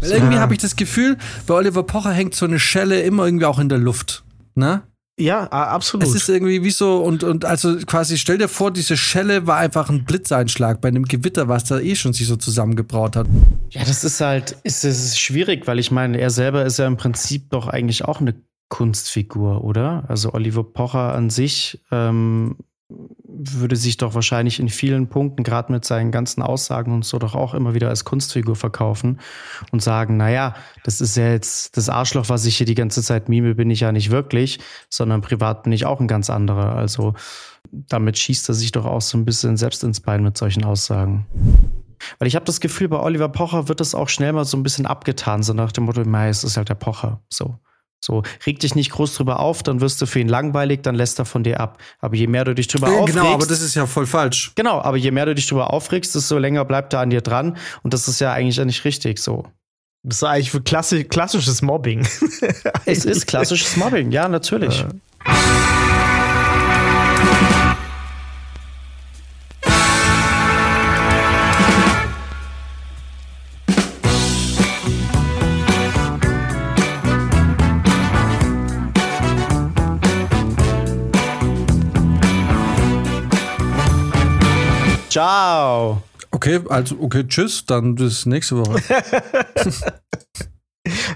Weil irgendwie habe ich das Gefühl, bei Oliver Pocher hängt so eine Schelle immer irgendwie auch in der Luft. Ne? Ja, absolut. Es ist irgendwie wie so, und, und also quasi, stell dir vor, diese Schelle war einfach ein Blitzeinschlag bei einem Gewitter, was da eh schon sich so zusammengebraut hat. Ja, das ist halt, ist, ist schwierig, weil ich meine, er selber ist ja im Prinzip doch eigentlich auch eine Kunstfigur, oder? Also Oliver Pocher an sich ähm, würde sich doch wahrscheinlich in vielen Punkten, gerade mit seinen ganzen Aussagen und so, doch auch immer wieder als Kunstfigur verkaufen und sagen, naja, das ist ja jetzt das Arschloch, was ich hier die ganze Zeit mime, bin ich ja nicht wirklich, sondern privat bin ich auch ein ganz anderer. Also damit schießt er sich doch auch so ein bisschen selbst ins Bein mit solchen Aussagen. Weil ich habe das Gefühl, bei Oliver Pocher wird das auch schnell mal so ein bisschen abgetan, so nach dem Motto, es ist halt der Pocher. So. So, reg dich nicht groß drüber auf, dann wirst du für ihn langweilig, dann lässt er von dir ab. Aber je mehr du dich drüber ja, aufregst. Genau, aber das ist ja voll falsch. Genau, aber je mehr du dich drüber aufregst, desto länger bleibt er an dir dran. Und das ist ja eigentlich ja nicht richtig so. Das ist eigentlich für klassi klassisches Mobbing. es ist klassisches Mobbing, ja, natürlich. Ja. Ciao. Okay, also okay, tschüss, dann bis nächste Woche.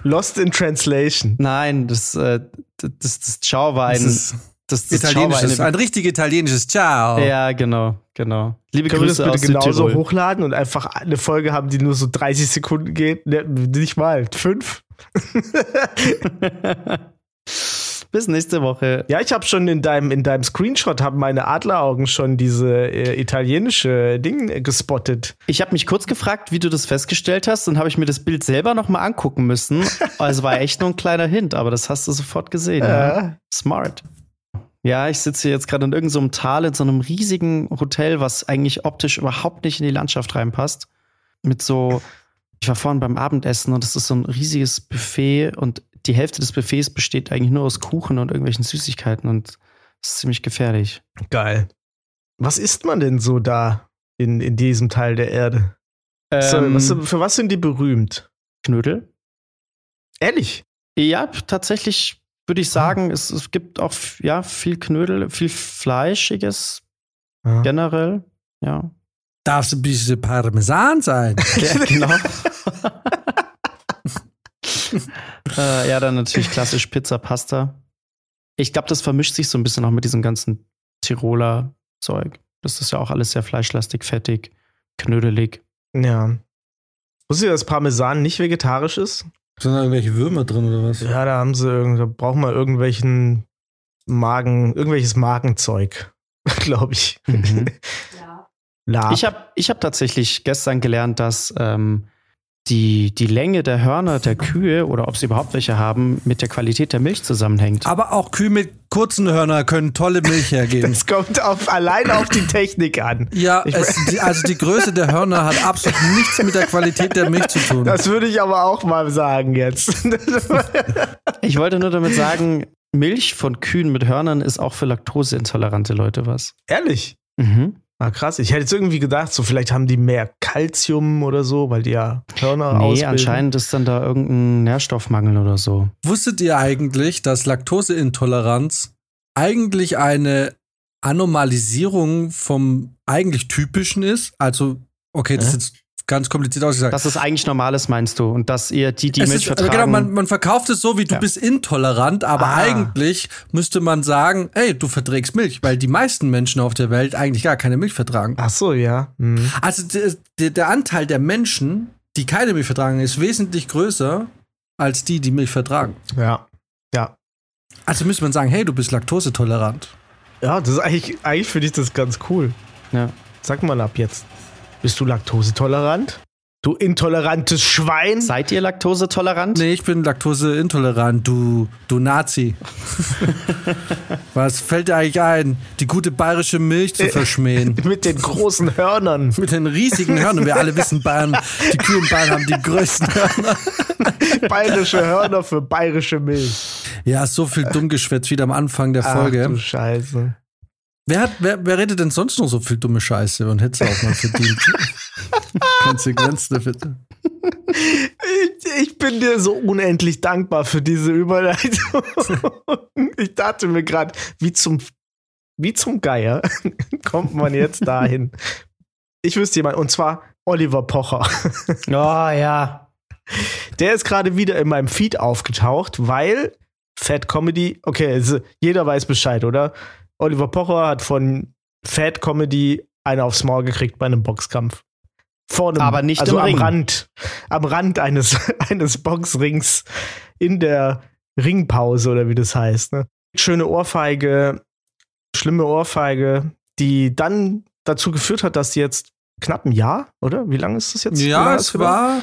Lost in Translation. Nein, das, äh, das, das Ciao war ein. Das, das, das italienisches, ein richtig italienisches Ciao. Ja, genau, genau. Liebe Können Grüße wir das bitte genauso Südtirol. hochladen und einfach eine Folge haben, die nur so 30 Sekunden geht? Ne, nicht mal, fünf? Bis nächste Woche. Ja, ich habe schon in deinem, in deinem Screenshot haben meine Adleraugen schon diese äh, italienische Ding gespottet. Ich habe mich kurz gefragt, wie du das festgestellt hast, und habe ich mir das Bild selber noch mal angucken müssen. Also war echt nur ein kleiner Hint, aber das hast du sofort gesehen. Ja. ja. Smart. Ja, ich sitze jetzt gerade in irgendeinem so Tal in so einem riesigen Hotel, was eigentlich optisch überhaupt nicht in die Landschaft reinpasst. Mit so, ich war vorhin beim Abendessen und es ist so ein riesiges Buffet und die Hälfte des Buffets besteht eigentlich nur aus Kuchen und irgendwelchen Süßigkeiten und das ist ziemlich gefährlich. Geil. Was isst man denn so da in, in diesem Teil der Erde? Ähm, so, was, für was sind die berühmt? Knödel. Ehrlich? Ja, tatsächlich würde ich sagen, es, es gibt auch ja, viel Knödel, viel Fleischiges ja. generell. Ja. Darf es ein bisschen Parmesan sein? ja, genau. äh, ja, dann natürlich klassisch Pizza, Pasta. Ich glaube, das vermischt sich so ein bisschen auch mit diesem ganzen Tiroler Zeug. Das ist ja auch alles sehr fleischlastig, fettig, knödelig. Ja. Wusstet ihr, dass Parmesan nicht vegetarisch ist? Sind da irgendwelche Würmer drin oder was? Ja, da haben sie irgend, da brauchen wir irgendwelchen Magen, irgendwelches Magenzeug, glaube ich. Mhm. ja. Ich habe ich hab tatsächlich gestern gelernt, dass ähm, die, die Länge der Hörner der Kühe oder ob sie überhaupt welche haben, mit der Qualität der Milch zusammenhängt. Aber auch Kühe mit kurzen Hörnern können tolle Milch hergeben. Das kommt auf, allein auf die Technik an. Ja, es, die, also die Größe der Hörner hat absolut nichts mit der Qualität der Milch zu tun. Das würde ich aber auch mal sagen jetzt. Ich wollte nur damit sagen, Milch von Kühen mit Hörnern ist auch für laktoseintolerante Leute was. Ehrlich? Mhm. Ah, krass. Ich hätte jetzt irgendwie gedacht, so vielleicht haben die mehr Kalzium oder so, weil die ja Hörner nee, ausbilden. anscheinend ist dann da irgendein Nährstoffmangel oder so. Wusstet ihr eigentlich, dass Laktoseintoleranz eigentlich eine Anomalisierung vom eigentlich typischen ist? Also, okay, das äh? ist jetzt ganz kompliziert ausgesagt. Dass es eigentlich normal ist, meinst du? Und dass ihr die, die es Milch ist, vertragen. Genau, man, man, verkauft es so, wie du ja. bist intolerant, aber ah. eigentlich müsste man sagen, ey, du verträgst Milch, weil die meisten Menschen auf der Welt eigentlich gar keine Milch vertragen. Ach so, ja. Mhm. Also der, der Anteil der Menschen, die keine Milch vertragen, ist wesentlich größer als die, die Milch vertragen. Ja. Ja. Also müsste man sagen, hey, du bist laktosetolerant. Ja, das ist eigentlich, eigentlich finde ich das ganz cool. Ja. Sag mal ab jetzt. Bist du laktosetolerant? Du intolerantes Schwein. Seid ihr laktosetolerant? Nee, ich bin laktoseintolerant, du, du Nazi. Was fällt dir eigentlich ein, die gute bayerische Milch zu äh, verschmähen? Mit den großen Hörnern. Mit den riesigen Hörnern. Wir alle wissen, Bayern, die Kühe in Bayern haben die größten Hörner. Bayerische Hörner für bayerische Milch. Ja, so viel Dummgeschwätz wieder am Anfang der Folge. Ach du Scheiße. Wer, hat, wer, wer redet denn sonst noch so viel dumme Scheiße und hätte es auch mal verdient? Konsequenz bitte. bin dir so unendlich dankbar für diese Überleitung. ich dachte mir gerade, wie zum, wie zum Geier kommt man jetzt dahin. Ich wüsste jemand, und zwar Oliver Pocher. oh ja. Der ist gerade wieder in meinem Feed aufgetaucht, weil Fat Comedy, okay, also jeder weiß Bescheid, oder? Oliver Pocher hat von Fat Comedy eine aufs Maul gekriegt bei einem Boxkampf. Vorne, Aber nicht also am Ring. Rand, am Rand eines, eines Boxrings in der Ringpause oder wie das heißt. Ne? Schöne Ohrfeige, schlimme Ohrfeige, die dann dazu geführt hat, dass jetzt knapp ein Jahr, oder? Wie lange ist das jetzt? Ja, es war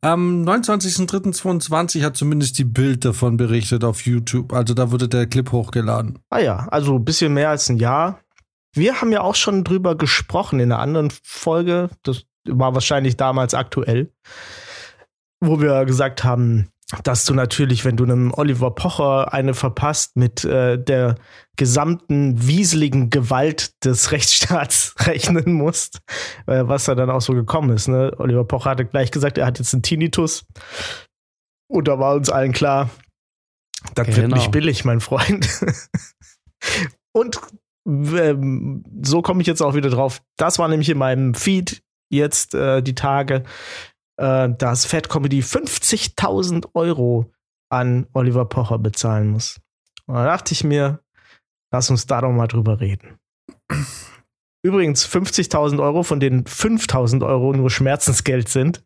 am 29.03.22 hat zumindest die Bild davon berichtet auf YouTube. Also da wurde der Clip hochgeladen. Ah ja, also ein bisschen mehr als ein Jahr. Wir haben ja auch schon drüber gesprochen in einer anderen Folge. Das war wahrscheinlich damals aktuell, wo wir gesagt haben, dass du natürlich, wenn du einem Oliver Pocher eine verpasst mit äh, der gesamten wieseligen Gewalt des Rechtsstaats rechnen musst, äh, was da dann auch so gekommen ist. Ne? Oliver Pocher hatte gleich gesagt, er hat jetzt einen Tinnitus. Und da war uns allen klar, das wird Genau. nicht billig, mein Freund. Und ähm, so komme ich jetzt auch wieder drauf. Das war nämlich in meinem Feed jetzt äh, die Tage, äh, dass Fat Comedy 50.000 Euro an Oliver Pocher bezahlen muss. Und da dachte ich mir, lass uns da doch mal drüber reden. Übrigens 50.000 Euro, von denen 5.000 Euro nur Schmerzensgeld sind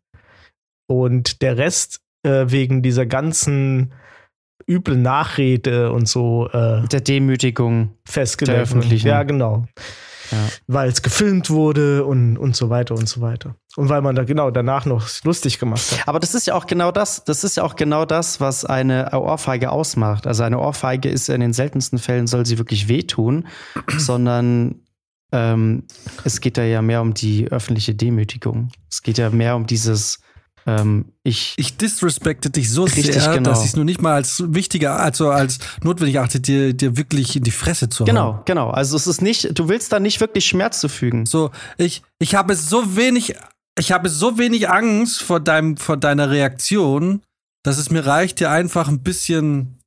und der Rest äh, wegen dieser ganzen üblen Nachrede und so äh, Der Demütigung. festgelegt. Der öffentlichen. Ja, genau. Ja. Weil es gefilmt wurde und, und so weiter und so weiter. Und weil man da genau danach noch lustig gemacht hat. Aber das ist ja auch genau das, das ist ja auch genau das, was eine Ohrfeige ausmacht. Also eine Ohrfeige ist ja in den seltensten Fällen soll sie wirklich wehtun, sondern ähm, es geht da ja mehr um die öffentliche Demütigung. Es geht ja mehr um dieses ähm, ich Ich disrespekte dich so Richtig, sehr, genau. dass ich es nur nicht mal als wichtiger, also als notwendig achte, dir, dir wirklich in die Fresse zu hauen. Genau, genau. Also es ist nicht, du willst da nicht wirklich Schmerz zufügen. So, ich, ich habe so wenig, ich habe so wenig Angst vor deinem, vor deiner Reaktion, dass es mir reicht, dir einfach ein bisschen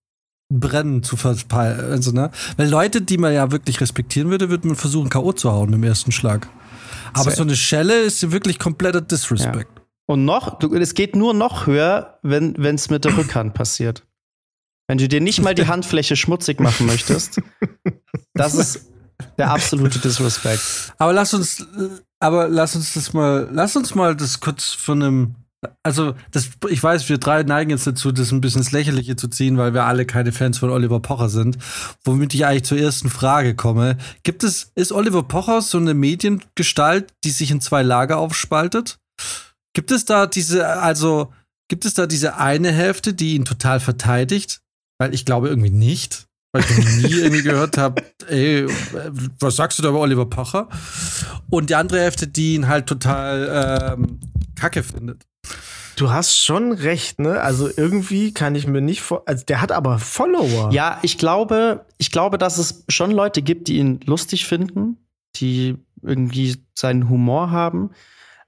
brennen zu verpeilen. Also, ne? Weil Leute, die man ja wirklich respektieren würde, würde man versuchen, K.O. zu hauen dem ersten Schlag. Aber So- eine Schelle ist ja wirklich kompletter Disrespect. Und noch, du, es geht nur noch höher, wenn es mit der Rückhand passiert. Wenn du dir nicht mal die Handfläche schmutzig machen möchtest, das ist der absolute Disrespect. Aber lass uns, aber lass uns das mal, lass uns mal das kurz von einem, also das, ich weiß, wir drei neigen jetzt dazu, das ein bisschen ins Lächerliche zu ziehen, weil wir alle keine Fans von Oliver Pocher sind. Womit ich eigentlich zur ersten Frage komme: Gibt es, ist Oliver Pocher so eine Mediengestalt, die sich in zwei Lager aufspaltet? Gibt es da diese, also gibt es da diese eine Hälfte, die ihn total verteidigt? Weil ich glaube irgendwie nicht. Weil ich noch nie irgendwie gehört habe, ey, was sagst du da über Oliver Pocher? Und die andere Hälfte, die ihn halt total ähm, kacke findet. Du hast schon recht, ne? Also irgendwie kann ich mir nicht vor. Also der hat aber Follower. Ja, ich glaube, ich glaube, dass es schon Leute gibt, die ihn lustig finden, die irgendwie seinen Humor haben.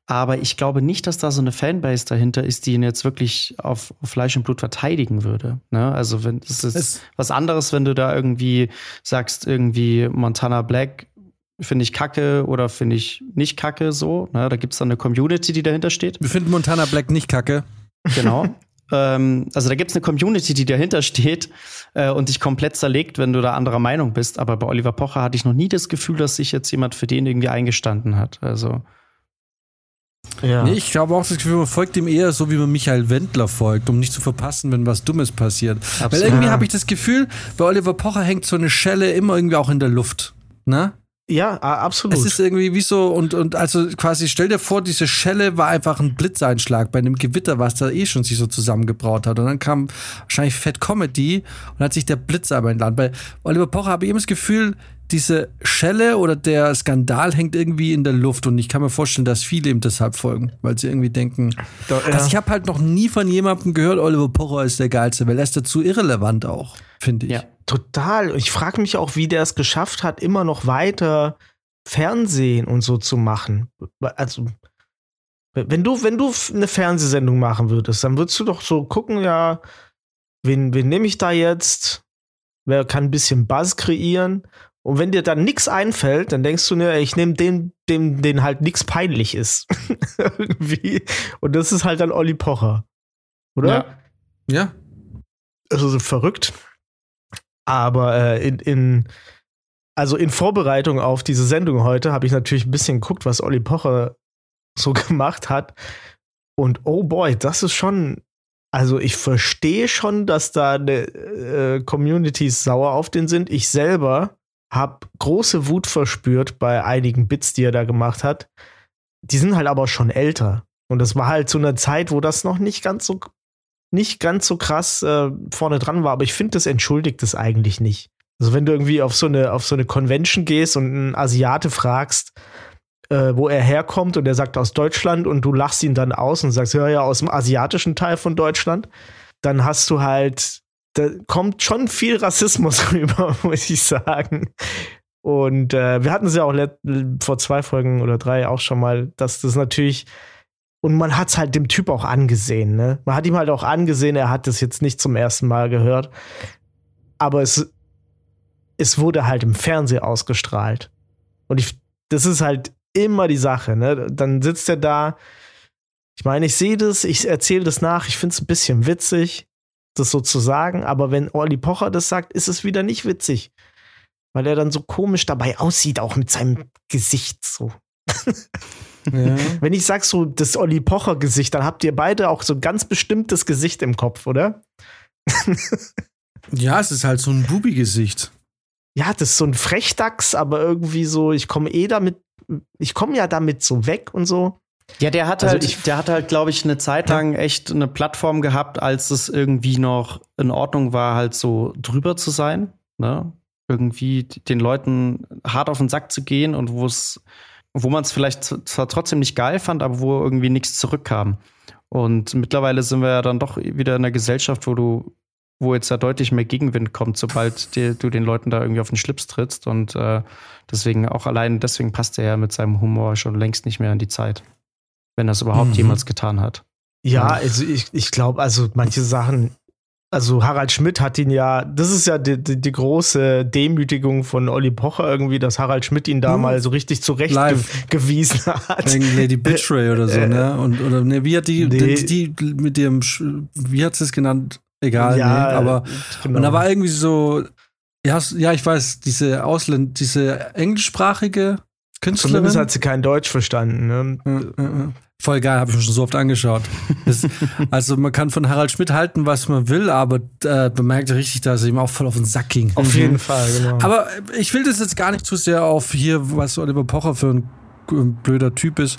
Aber ich glaube nicht, dass da so eine Fanbase dahinter ist, die ihn jetzt wirklich auf, Fleisch und Blut verteidigen würde. Ne? Also wenn das ist Es- was anderes, wenn du da irgendwie sagst, irgendwie Montana Black finde ich kacke oder finde ich nicht kacke so. Ne? Da gibt es dann eine Community, die dahinter steht. Wir finden Montana Black nicht kacke. Genau. ähm, also da gibt es eine Community, die dahinter steht äh, und dich komplett zerlegt, wenn du da anderer Meinung bist. Aber bei Oliver Pocher hatte ich noch nie das Gefühl, dass sich jetzt jemand für den irgendwie eingestanden hat. Also ja. Nee, ich glaube auch das Gefühl, man folgt ihm eher so, wie man Michael Wendler folgt, um nicht zu verpassen, wenn was Dummes passiert. Weil Absolut. irgendwie Ja. habe ich das Gefühl, bei Oliver Pocher hängt so eine Schelle immer irgendwie auch in der Luft. Ne? Ja, absolut. Es ist irgendwie wie so, und, und also quasi, stell dir vor, diese Schelle war einfach ein Blitzeinschlag bei einem Gewitter, was da eh schon sich so zusammengebraut hat. Und dann kam wahrscheinlich Fat Comedy und hat sich der Blitz aber entladen. Bei Oliver Pocher habe ich immer das Gefühl, diese Schelle oder der Skandal hängt irgendwie in der Luft und ich kann mir vorstellen, dass viele ihm deshalb folgen, weil sie irgendwie denken. Da- ja. Also ich habe halt noch nie von jemandem gehört, Oliver Pocher ist der geilste, weil er ist dazu irrelevant auch, finde ich. ja. Total. Ich frage mich auch, wie der es geschafft hat, immer noch weiter Fernsehen und so zu machen. Also, Wenn du, wenn du eine Fernsehsendung machen würdest, dann würdest du doch so gucken, ja, wen, wen nehme ich da jetzt? Wer kann ein bisschen Buzz kreieren? Und wenn dir dann nichts einfällt, dann denkst du mir, ich nehme den, dem, den halt nichts peinlich ist. Irgendwie. Und das ist halt dann Olli Pocher. Oder? Ja. ja. Also so verrückt. Aber äh, in, in, also in Vorbereitung auf diese Sendung heute habe ich natürlich ein bisschen geguckt, was Olli Pocher so gemacht hat. Und oh boy, das ist schon. Also ich verstehe schon, dass da äh, Communities sauer auf den sind. Ich selber habe große Wut verspürt bei einigen Bits, die er da gemacht hat. Die sind halt aber schon älter. Und das war halt zu einer Zeit, wo das noch nicht ganz so nicht ganz so krass äh, vorne dran war, aber ich finde, das entschuldigt es eigentlich nicht. Also wenn du irgendwie auf so eine auf so eine Convention gehst und einen Asiate fragst, äh, wo er herkommt und er sagt aus Deutschland und du lachst ihn dann aus und sagst, ja, ja, aus dem asiatischen Teil von Deutschland, dann hast du halt, da kommt schon viel Rassismus rüber, muss ich sagen. Und äh, wir hatten es ja auch vor zwei Folgen oder drei auch schon mal, dass das natürlich und man hat es halt dem Typ auch angesehen, ne? Man hat ihm halt auch angesehen, er hat das jetzt nicht zum ersten Mal gehört. Aber es, es wurde halt im Fernsehen ausgestrahlt. Und ich, das ist halt immer die Sache, ne? Dann sitzt er da. Ich meine, ich sehe das, ich erzähle das nach, ich finde es ein bisschen witzig, das so zu sagen, aber wenn Olli Pocher das sagt, ist es wieder nicht witzig. Weil er dann so komisch dabei aussieht, auch mit seinem Gesicht so. Ja. Wenn ich sag so das Olli Pocher Gesicht, dann habt ihr beide auch so ein ganz bestimmtes Gesicht im Kopf, oder? ja, es ist halt so ein Bubi-Gesicht. Ja, das ist so ein Frechdachs, aber irgendwie so, ich komme eh damit ich komme ja damit so weg und so. Ja, der hat also halt, ich, der hat halt, glaube ich, eine Zeit lang echt eine Plattform gehabt, als es irgendwie noch in Ordnung war, halt so drüber zu sein, ne? Irgendwie den Leuten hart auf den Sack zu gehen und wo es, wo man es vielleicht zwar trotzdem nicht geil fand, aber wo irgendwie nichts zurückkam. Und mittlerweile sind wir ja dann doch wieder in einer Gesellschaft, wo du wo jetzt da deutlich mehr Gegenwind kommt, sobald die, du den Leuten da irgendwie auf den Schlips trittst. Und äh, deswegen, auch allein deswegen passt er ja mit seinem Humor schon längst nicht mehr in die Zeit. Wenn er es überhaupt mhm. jemals getan hat. Ja, also ich, ich glaube, also manche Sachen, also Harald Schmidt hat ihn ja, das ist ja die, die, die, große Demütigung von Olli Pocher irgendwie, dass Harald Schmidt ihn da mhm. mal so richtig zurechtgewiesen hat. Wegen Lady Betray oder so, äh, ne? Und, oder ne, wie hat die, nee. die, die mit dem, wie hat sie es genannt? egal, ja, nee, aber genau. und da war irgendwie so, ja, ja, ich weiß, diese Ausländ, diese englischsprachige Künstlerin. Zumindest hat sie kein Deutsch verstanden. Ne? Voll geil, habe ich mir schon so oft angeschaut. Das, also man kann von Harald Schmidt halten, was man will, aber äh, man merkt richtig, dass es ihm auch voll auf den Sack ging. Auf jeden mhm. Fall, genau. Aber ich will das jetzt gar nicht zu sehr auf hier, was Oliver Pocher für ein, ein blöder Typ ist.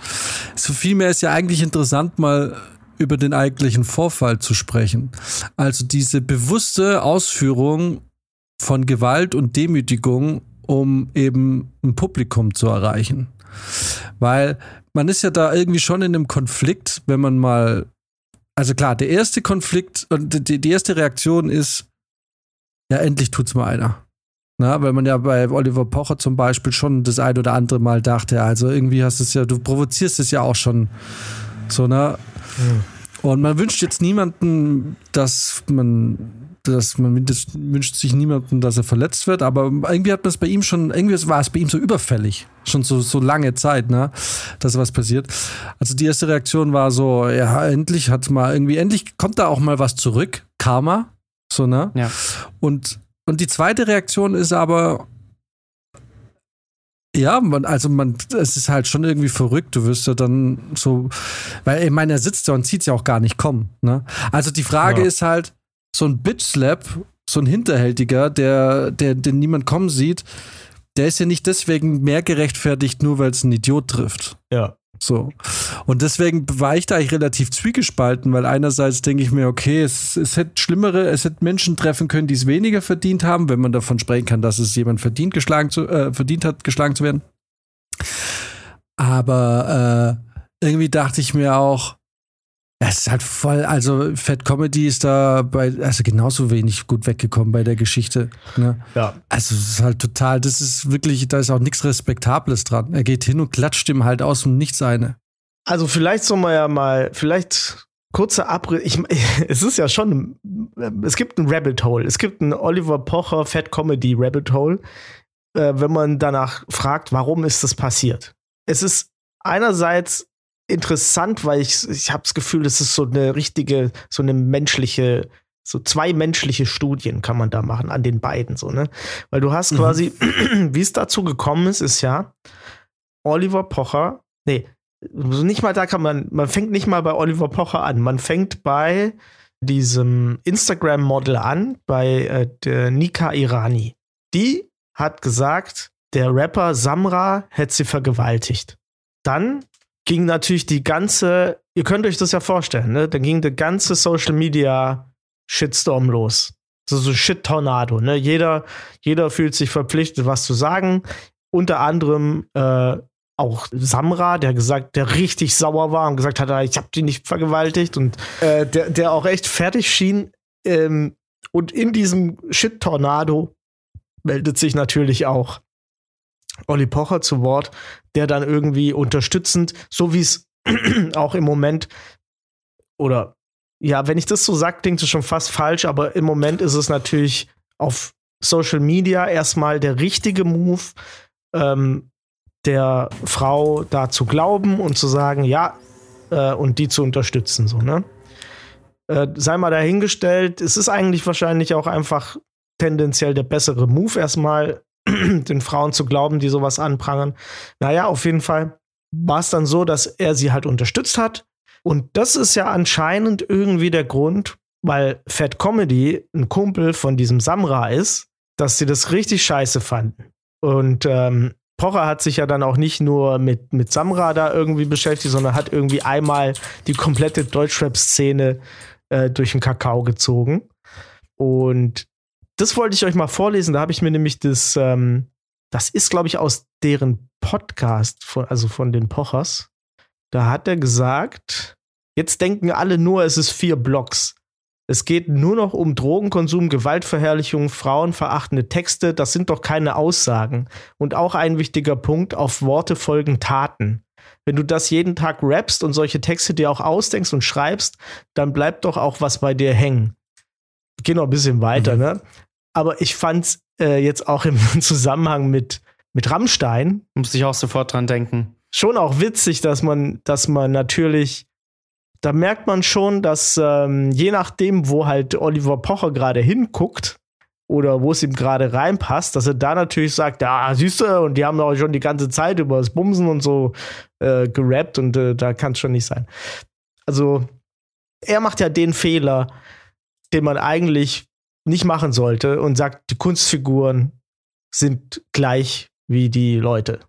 So vielmehr ist ja eigentlich interessant, mal über den eigentlichen Vorfall zu sprechen. Also diese bewusste Ausführung von Gewalt und Demütigung, um eben ein Publikum zu erreichen. Weil man ist ja da irgendwie schon in einem Konflikt, wenn man mal. Also klar, der erste Konflikt und die, die erste Reaktion ist, ja, endlich tut's mal einer. Na, weil man ja bei Oliver Pocher zum Beispiel schon das ein oder andere Mal dachte, also irgendwie hast du es ja, du provozierst es ja auch schon so, ne? Und man wünscht jetzt niemanden, dass man, dass man das wünscht sich niemanden, dass er verletzt wird, aber irgendwie hat man es bei ihm schon, irgendwie war es bei ihm so überfällig, schon so, so lange Zeit, ne, dass was passiert. Also die erste Reaktion war so, ja, endlich hat mal irgendwie, endlich kommt da auch mal was zurück, Karma, so, ne? Ja. Und, und die zweite Reaktion ist aber, ja, man, also man, es ist halt schon irgendwie verrückt. Du wirst ja dann so, weil ich meine, er sitzt da und zieht ja auch gar nicht kommen. Ne? Also die Frage ja. ist halt, so ein Bitch-Slap, so ein Hinterhältiger, der, der, den niemand kommen sieht, der ist ja nicht deswegen mehr gerechtfertigt, nur weil es ein Idiot trifft. Ja. So. Und deswegen war ich da eigentlich relativ zwiegespalten, weil einerseits denke ich mir, okay, es, es hätte schlimmere, es hätte Menschen treffen können, die es weniger verdient haben, wenn man davon sprechen kann, dass es jemand verdient, geschlagen zu, äh, verdient hat, geschlagen zu werden. Aber äh, irgendwie dachte ich mir auch, es ist halt voll, also Fat Comedy ist da bei, also genauso wenig gut weggekommen bei der Geschichte. Ne? Ja. Also es ist halt total, das ist wirklich, da ist auch nichts Respektables dran. Er geht hin und klatscht ihm halt aus dem Nichts eine. Also vielleicht soll man ja mal, vielleicht kurzer Abriss. Ich, es ist ja schon, es gibt ein Rabbit Hole. Es gibt ein Oliver Pocher Fat Comedy Rabbit Hole, äh, wenn man danach fragt, warum ist das passiert. Es ist einerseits interessant, weil ich, ich habe das Gefühl, das ist so eine richtige, so eine menschliche, so zwei menschliche Studien kann man da machen an den beiden, so, ne? Weil du hast mhm. quasi, wie es dazu gekommen ist, ist ja, Oliver Pocher, nee, nicht mal da kann man, man fängt nicht mal bei Oliver Pocher an. Man fängt bei diesem Instagram-Model an, bei äh, der Nika Irani. Die hat gesagt, der Rapper Samra hätte sie vergewaltigt. Dann ging natürlich die ganze, ihr könnt euch das ja vorstellen, ne? Dann ging der ganze Social Media Shitstorm los. So so Shit-Tornado, ne? Jeder, jeder fühlt sich verpflichtet, was zu sagen. Unter anderem äh, auch Samra, der gesagt, der richtig sauer war und gesagt hat, ah, ich habe die nicht vergewaltigt und äh, der, der auch echt fertig schien. Ähm, und in diesem Shit-Tornado meldet sich natürlich auch Olli Pocher zu Wort, der dann irgendwie unterstützend, so wie es auch im Moment oder ja, wenn ich das so sage, klingt es schon fast falsch, aber im Moment ist es natürlich auf Social Media erstmal der richtige Move, ähm, der Frau da zu glauben und zu sagen, ja, äh, und die zu unterstützen, so, ne? Äh, sei mal dahingestellt, es ist eigentlich wahrscheinlich auch einfach tendenziell der bessere Move, erstmal den Frauen zu glauben, die sowas anprangern. Naja, auf jeden Fall war es dann so, dass er sie halt unterstützt hat. Und das ist ja anscheinend irgendwie der Grund, weil Fat Comedy ein Kumpel von diesem Samra ist, dass sie das richtig scheiße fanden. Und ähm, Pocher hat sich ja dann auch nicht nur mit, mit Samra da irgendwie beschäftigt, sondern hat irgendwie einmal die komplette Deutschrap-Szene äh, durch den Kakao gezogen. Und das wollte ich euch mal vorlesen. Da habe ich mir nämlich das, ähm, das ist, glaube ich, aus deren Podcast, von, also von den Pochers. Da hat er gesagt, jetzt denken alle nur, es ist vier Blocks. Es geht nur noch um Drogenkonsum, Gewaltverherrlichung, frauenverachtende Texte. Das sind doch keine Aussagen. Und auch ein wichtiger Punkt, auf Worte folgen Taten. Wenn du das jeden Tag rappst und solche Texte dir auch ausdenkst und schreibst, dann bleibt doch auch was bei dir hängen. Ich gehe noch ein bisschen weiter, mhm. ne? Aber ich fand äh, jetzt auch im Zusammenhang mit, mit Rammstein. Musste ich auch sofort dran denken. Schon auch witzig, dass man, dass man natürlich da merkt man schon, dass ähm, je nachdem, wo halt Oliver Pocher gerade hinguckt oder wo es ihm gerade reinpasst, dass er da natürlich sagt, ja, siehst du, und die haben auch schon die ganze Zeit über das Bumsen und so äh, gerappt und äh, da kann es schon nicht sein. Also, er macht ja den Fehler, den man eigentlich nicht machen sollte und sagt, die Kunstfiguren sind gleich wie die Leute,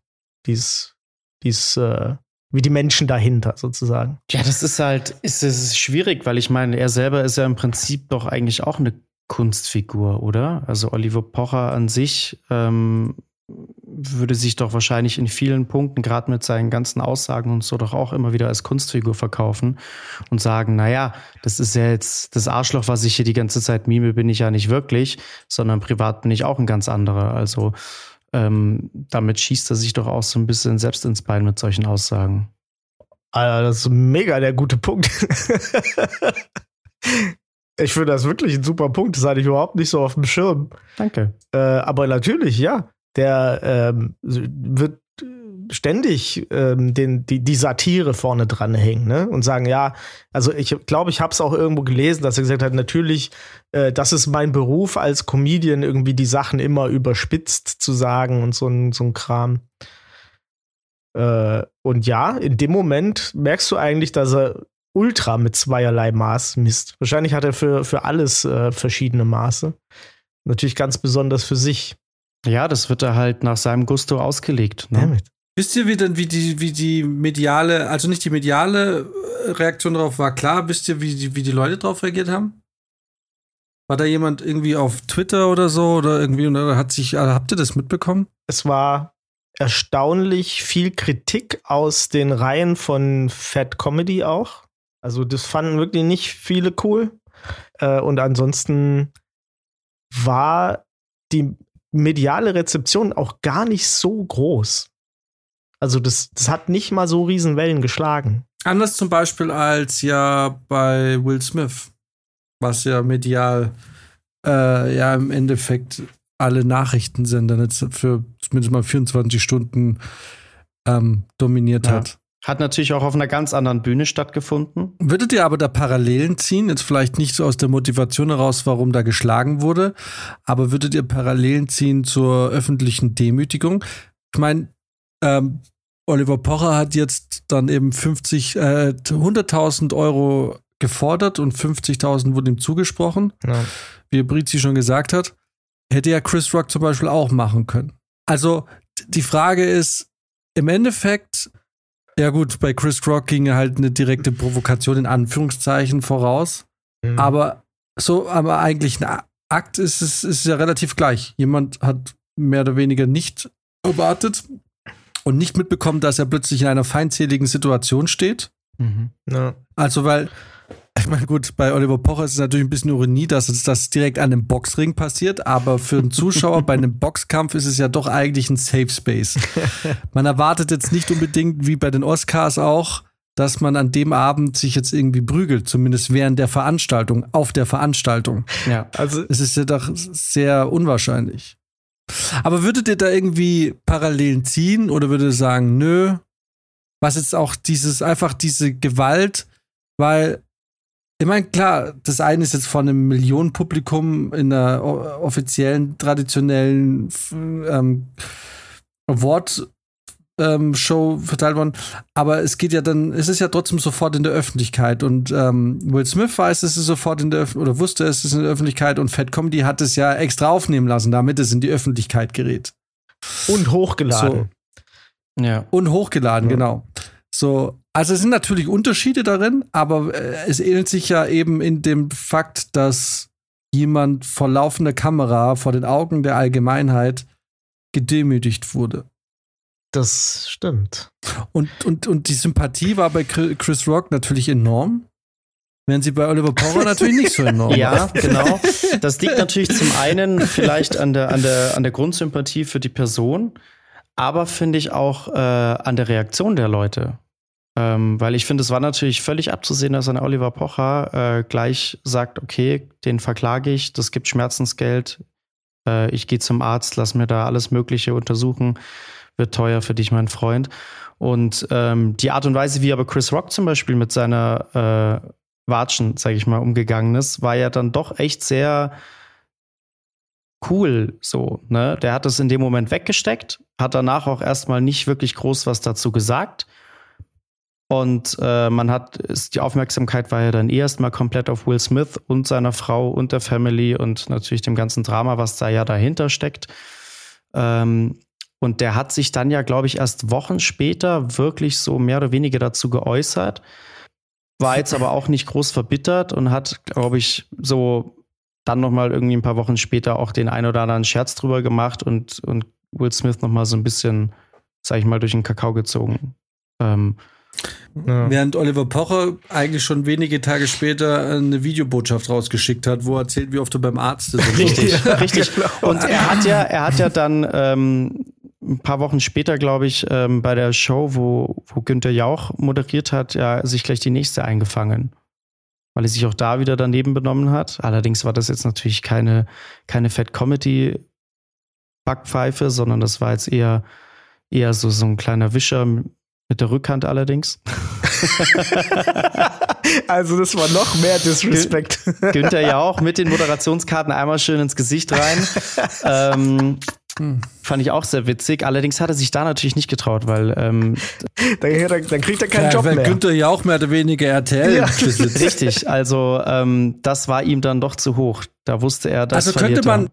die es äh, wie die Menschen dahinter sozusagen. Ja, das ist halt, ist, ist schwierig, weil ich meine, er selber ist ja im Prinzip doch eigentlich auch eine Kunstfigur, oder? Also Oliver Pocher an sich ähm, würde sich doch wahrscheinlich in vielen Punkten, gerade mit seinen ganzen Aussagen und so, doch auch immer wieder als Kunstfigur verkaufen und sagen, naja, das ist ja jetzt das Arschloch, was ich hier die ganze Zeit mime, bin ich ja nicht wirklich, sondern privat bin ich auch ein ganz anderer. Also ähm, damit schießt er sich doch auch so ein bisschen selbst ins Bein mit solchen Aussagen. Alter, das ist mega der gute Punkt. ich finde das wirklich ein super Punkt. Das hatte ich überhaupt nicht so auf dem Schirm. Danke. Äh, aber natürlich, ja. Der ähm, wird ständig ähm, den, die, die Satire vorne dran hängen ne? und sagen, ja, also ich glaube, ich habe es auch irgendwo gelesen, dass er gesagt hat, natürlich, äh, das ist mein Beruf als Comedian, irgendwie die Sachen immer überspitzt zu sagen und so ein, so ein Kram. Äh, und ja, in dem Moment merkst du eigentlich, dass er ultra mit zweierlei Maß misst. Wahrscheinlich hat er für, für alles äh, verschiedene Maße. Natürlich ganz besonders für sich. Ja, das wird er halt nach seinem Gusto ausgelegt. Ne? Damit. Wisst ihr, wie denn, wie die, wie die mediale, also nicht die mediale äh, Reaktion darauf war klar, wisst ihr, wie die, wie die Leute darauf reagiert haben? War da jemand irgendwie auf Twitter oder so oder irgendwie oder hat sich, also habt ihr das mitbekommen? Es war erstaunlich viel Kritik aus den Reihen von Fat Comedy auch. Also das fanden wirklich nicht viele cool. Äh, und ansonsten war die mediale Rezeption auch gar nicht so groß. Also das, das hat nicht mal so Riesenwellen geschlagen. Anders zum Beispiel als ja bei Will Smith, was ja medial äh, ja im Endeffekt alle Nachrichtensender jetzt für zumindest mal 24 Stunden ähm, dominiert ja. hat. Hat natürlich auch auf einer ganz anderen Bühne stattgefunden. Würdet ihr aber da Parallelen ziehen? Jetzt vielleicht nicht so aus der Motivation heraus, warum da geschlagen wurde, aber würdet ihr Parallelen ziehen zur öffentlichen Demütigung? Ich meine, ähm, Oliver Pocher hat jetzt dann eben 50, äh, 100.000 Euro gefordert und 50.000 wurden ihm zugesprochen. Ja. Wie Brizi schon gesagt hat, hätte ja Chris Rock zum Beispiel auch machen können. Also die Frage ist, im Endeffekt ja, gut, bei Chris Rock ging halt eine direkte Provokation in Anführungszeichen voraus. Mhm. Aber so, aber eigentlich ein Akt ist es ist ja relativ gleich. Jemand hat mehr oder weniger nicht erwartet und nicht mitbekommen, dass er plötzlich in einer feindseligen Situation steht. Mhm. Ja. Also, weil ich meine, gut, bei Oliver Pocher ist es natürlich ein bisschen Ironie, dass es das direkt an einem Boxring passiert, aber für einen Zuschauer bei einem Boxkampf ist es ja doch eigentlich ein Safe Space. Man erwartet jetzt nicht unbedingt, wie bei den Oscars auch, dass man an dem Abend sich jetzt irgendwie prügelt, zumindest während der Veranstaltung, auf der Veranstaltung. Ja, also es ist ja doch sehr unwahrscheinlich. Aber würdet ihr da irgendwie Parallelen ziehen oder würdet ihr sagen, nö, was jetzt auch dieses, einfach diese Gewalt, weil ich meine, klar, das eine ist jetzt von einem Millionenpublikum in einer offiziellen, traditionellen ähm, Award ähm, Show verteilt worden. Aber es geht ja dann, es ist ja trotzdem sofort in der Öffentlichkeit. Und ähm, Will Smith weiß, es ist sofort in der Öffentlichkeit oder wusste, es ist in der Öffentlichkeit und Fat Comedy hat es ja extra aufnehmen lassen, damit es in die Öffentlichkeit gerät. Und hochgeladen. So. Ja. Und hochgeladen, ja. genau. So, also es sind natürlich Unterschiede darin, aber äh, es ähnelt sich ja eben in dem Fakt, dass jemand vor laufender Kamera, vor den Augen der Allgemeinheit gedemütigt wurde. Das stimmt. Und, und, und die Sympathie war bei Chris Rock natürlich enorm. Während sie bei Oliver Power natürlich nicht so enorm Ja, genau. Das liegt natürlich zum einen vielleicht an der, an der, an der Grundsympathie für die Person, aber finde ich auch äh, an der Reaktion der Leute. Ähm, weil ich finde, es war natürlich völlig abzusehen, dass ein Oliver Pocher äh, gleich sagt, okay, den verklage ich, das gibt Schmerzensgeld, äh, ich gehe zum Arzt, lass mir da alles Mögliche untersuchen, wird teuer für dich, mein Freund. Und ähm, die Art und Weise, wie aber Chris Rock zum Beispiel mit seiner äh, Watschen, sage ich mal, umgegangen ist, war ja dann doch echt sehr cool so. Ne? Der hat das in dem Moment weggesteckt, hat danach auch erstmal nicht wirklich groß was dazu gesagt und äh, man hat, die Aufmerksamkeit war ja dann erstmal komplett auf Will Smith und seiner Frau und der Family und natürlich dem ganzen Drama, was da ja dahinter steckt. Ähm, und der hat sich dann ja, glaube ich, erst Wochen später wirklich so mehr oder weniger dazu geäußert. War jetzt aber auch nicht groß verbittert und hat, glaube ich, so dann nochmal irgendwie ein paar Wochen später auch den ein oder anderen Scherz drüber gemacht und, und Will Smith nochmal so ein bisschen, sag ich mal, durch den Kakao gezogen. Ähm, ja. Während Oliver Pocher eigentlich schon wenige Tage später eine Videobotschaft rausgeschickt hat, wo er erzählt, wie oft er beim Arzt ist. Richtig, richtig. Genau. Und er hat ja, er hat ja dann ähm, ein paar Wochen später, glaube ich, ähm, bei der Show, wo, wo Günther Jauch moderiert hat, ja, sich gleich die nächste eingefangen. Weil er sich auch da wieder daneben benommen hat. Allerdings war das jetzt natürlich keine, keine Fat Comedy Backpfeife, sondern das war jetzt eher, eher so, so ein kleiner Wischer mit der Rückhand allerdings. also das war noch mehr Disrespect. Günther ja auch mit den Moderationskarten einmal schön ins Gesicht rein. ähm, Fand ich auch sehr witzig. Allerdings hat er sich da natürlich nicht getraut, weil ähm, dann, dann, kriegt er keinen ja, Job mehr. Günther ja auch mehr oder weniger RTL ja. Richtig, also ähm, das war ihm dann doch zu hoch. Da wusste er, dass Also könnte man,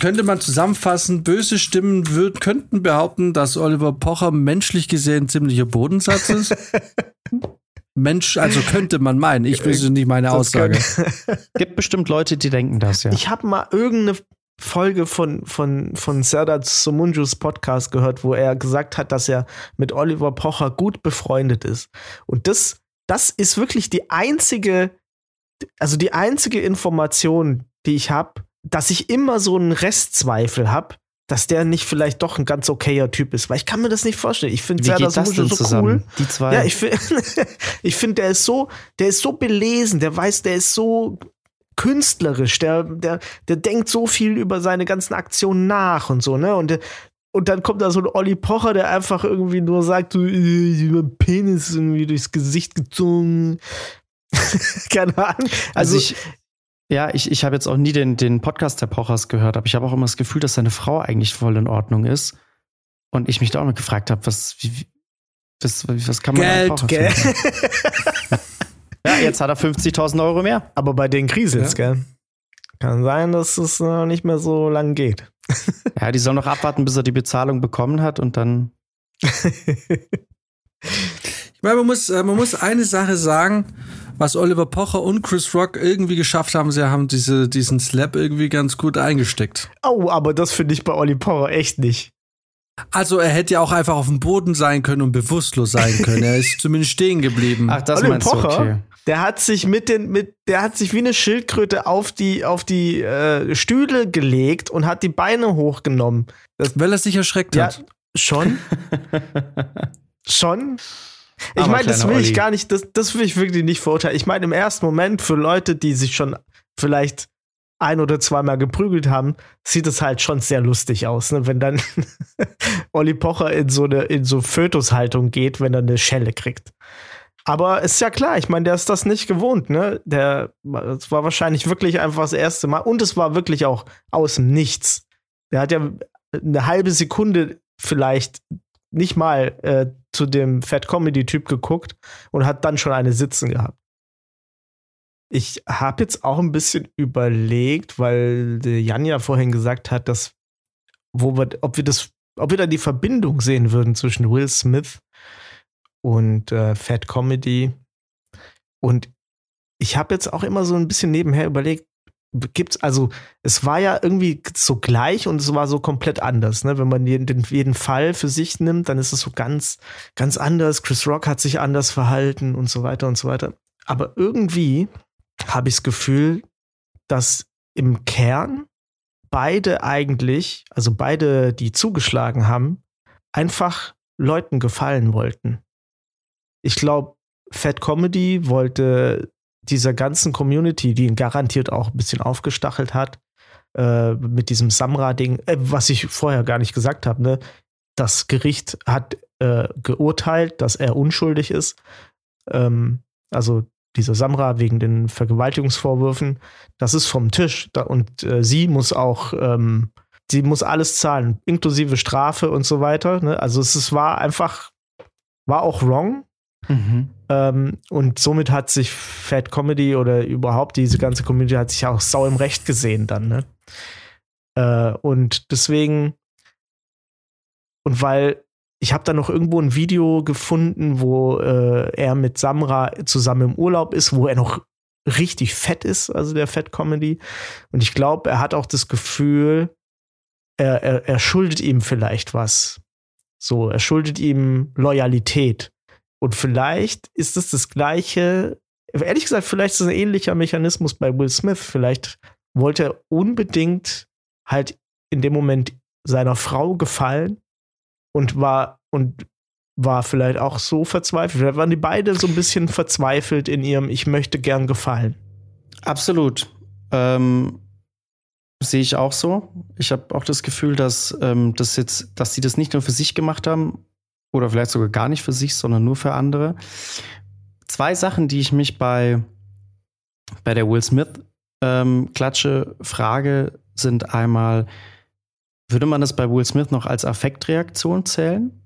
könnte man zusammenfassen, böse Stimmen würd, könnten behaupten, dass Oliver Pocher menschlich gesehen ziemlicher Bodensatz ist. Mensch, also könnte man meinen. Ich wüsste nicht meine das Aussage. Gibt bestimmt Leute, die denken das, ja. Ich habe mal irgendeine Folge von, von, von Serdar Somunjus Podcast gehört, wo er gesagt hat, dass er mit Oliver Pocher gut befreundet ist. Und das, das ist wirklich die einzige, also die einzige Information, die ich habe, dass ich immer so einen Restzweifel habe, dass der nicht vielleicht doch ein ganz okayer Typ ist, weil ich kann mir das nicht vorstellen. Ich finde Serdar Somuncu denn so zusammen? cool. Die zwei. Ja, ich finde, ich finde, der ist so, der ist so belesen, der weiß, der ist so künstlerisch, der, der, der denkt so viel über seine ganzen Aktionen nach und so, ne? Und, der- und dann kommt da so ein Olli Pocher, der einfach irgendwie nur sagt, so, äh, über Penis irgendwie durchs Gesicht gezogen. Keine Ahnung. Also, Also, ich, ja, ich, ich habe jetzt auch nie den, den Podcast der Pochers gehört, aber ich habe auch immer das Gefühl, dass seine Frau eigentlich voll in Ordnung ist. Und ich mich da auch mal gefragt habe, was, wie, was, was kann man an Geld, finden? Ja, jetzt hat er 50.000 Euro mehr. Aber bei den kriselt's, gell? Kann sein, dass es äh, nicht mehr so lang geht. Ja, die soll noch abwarten, bis er die Bezahlung bekommen hat und dann. Ich meine, man muss, äh, man muss eine Sache sagen, was Oliver Pocher und Chris Rock irgendwie geschafft haben, sie haben diese, diesen Slap irgendwie ganz gut eingesteckt. Oh, aber das finde ich bei Olli Pocher echt nicht. Also er hätte ja auch einfach auf dem Boden sein können und bewusstlos sein können. Er ist zumindest stehen geblieben. Ach, das Olli meinst du, Pocher, okay. der hat sich mit den, mit, der hat sich wie eine Schildkröte auf die, auf die äh, Stühle gelegt und hat die Beine hochgenommen. weil er sich erschreckt Ja, hat. schon? schon? Ich meine, das will ich Olli. gar nicht, das, das will ich wirklich nicht verurteilen. Ich meine, im ersten Moment für Leute, die sich schon vielleicht ein oder zweimal geprügelt haben, sieht es halt schon sehr lustig aus, ne? wenn dann Olli Pocher in so eine in so Fötushaltung geht, wenn er eine Schelle kriegt. Aber ist ja klar, ich meine, der ist das nicht gewohnt, ne? Der, es war wahrscheinlich wirklich einfach das erste Mal und es war wirklich auch aus dem Nichts. Der hat ja eine halbe Sekunde vielleicht nicht mal äh, zu dem Fat Comedy Typ geguckt und hat dann schon eine sitzen gehabt. Ich habe jetzt auch ein bisschen überlegt, weil der Jan ja vorhin gesagt hat, dass wo wir, ob wir das, ob wir da die Verbindung sehen würden zwischen Will Smith und äh, Fat Comedy. Und ich habe jetzt auch immer so ein bisschen nebenher überlegt, gibt's also es war ja irgendwie so gleich und es war so komplett anders, ne? Wenn man jeden, den, jeden Fall für sich nimmt, dann ist es so ganz ganz anders. Chris Rock hat sich anders verhalten und so weiter und so weiter. Aber irgendwie habe ich das Gefühl, dass im Kern beide eigentlich, also beide, die zugeschlagen haben, einfach Leuten gefallen wollten. Ich glaube, Fat Comedy wollte dieser ganzen Community, die ihn garantiert auch ein bisschen aufgestachelt hat, äh, mit diesem Samra-Ding, äh, was ich vorher gar nicht gesagt habe, ne? Das Gericht hat äh, geurteilt, dass er unschuldig ist. Ähm, also dieser Samra wegen den Vergewaltigungsvorwürfen, das ist vom Tisch. Da, und äh, sie muss auch, ähm, sie muss alles zahlen, inklusive Strafe und so weiter. Ne? Also es, es war einfach, war auch wrong. Mhm. Ähm, und somit hat sich Fat Comedy oder überhaupt diese ganze Community hat sich auch sau im Recht gesehen dann, ne? Äh, und deswegen, und weil ich habe da noch irgendwo ein Video gefunden, wo äh, er mit Samra zusammen im Urlaub ist, wo er noch richtig fett ist, also der Fat Comedy. Und ich glaube, er hat auch das Gefühl, er, er, er schuldet ihm vielleicht was. So, er schuldet ihm Loyalität. Und vielleicht ist es das gleiche, ehrlich gesagt, vielleicht ist es ein ähnlicher Mechanismus bei Will Smith. Vielleicht wollte er unbedingt halt in dem Moment seiner Frau gefallen und war und war vielleicht auch so verzweifelt. Vielleicht waren die beide so ein bisschen verzweifelt in ihrem Ich möchte gern gefallen. Absolut. Ähm, sehe ich auch so. Ich habe auch das Gefühl, dass, ähm, das jetzt, dass sie das nicht nur für sich gemacht haben oder vielleicht sogar gar nicht für sich, sondern nur für andere. Zwei Sachen, die ich mich bei, bei der Will Smith ähm, Klatsche frage, sind einmal, würde man das bei Will Smith noch als Affektreaktion zählen?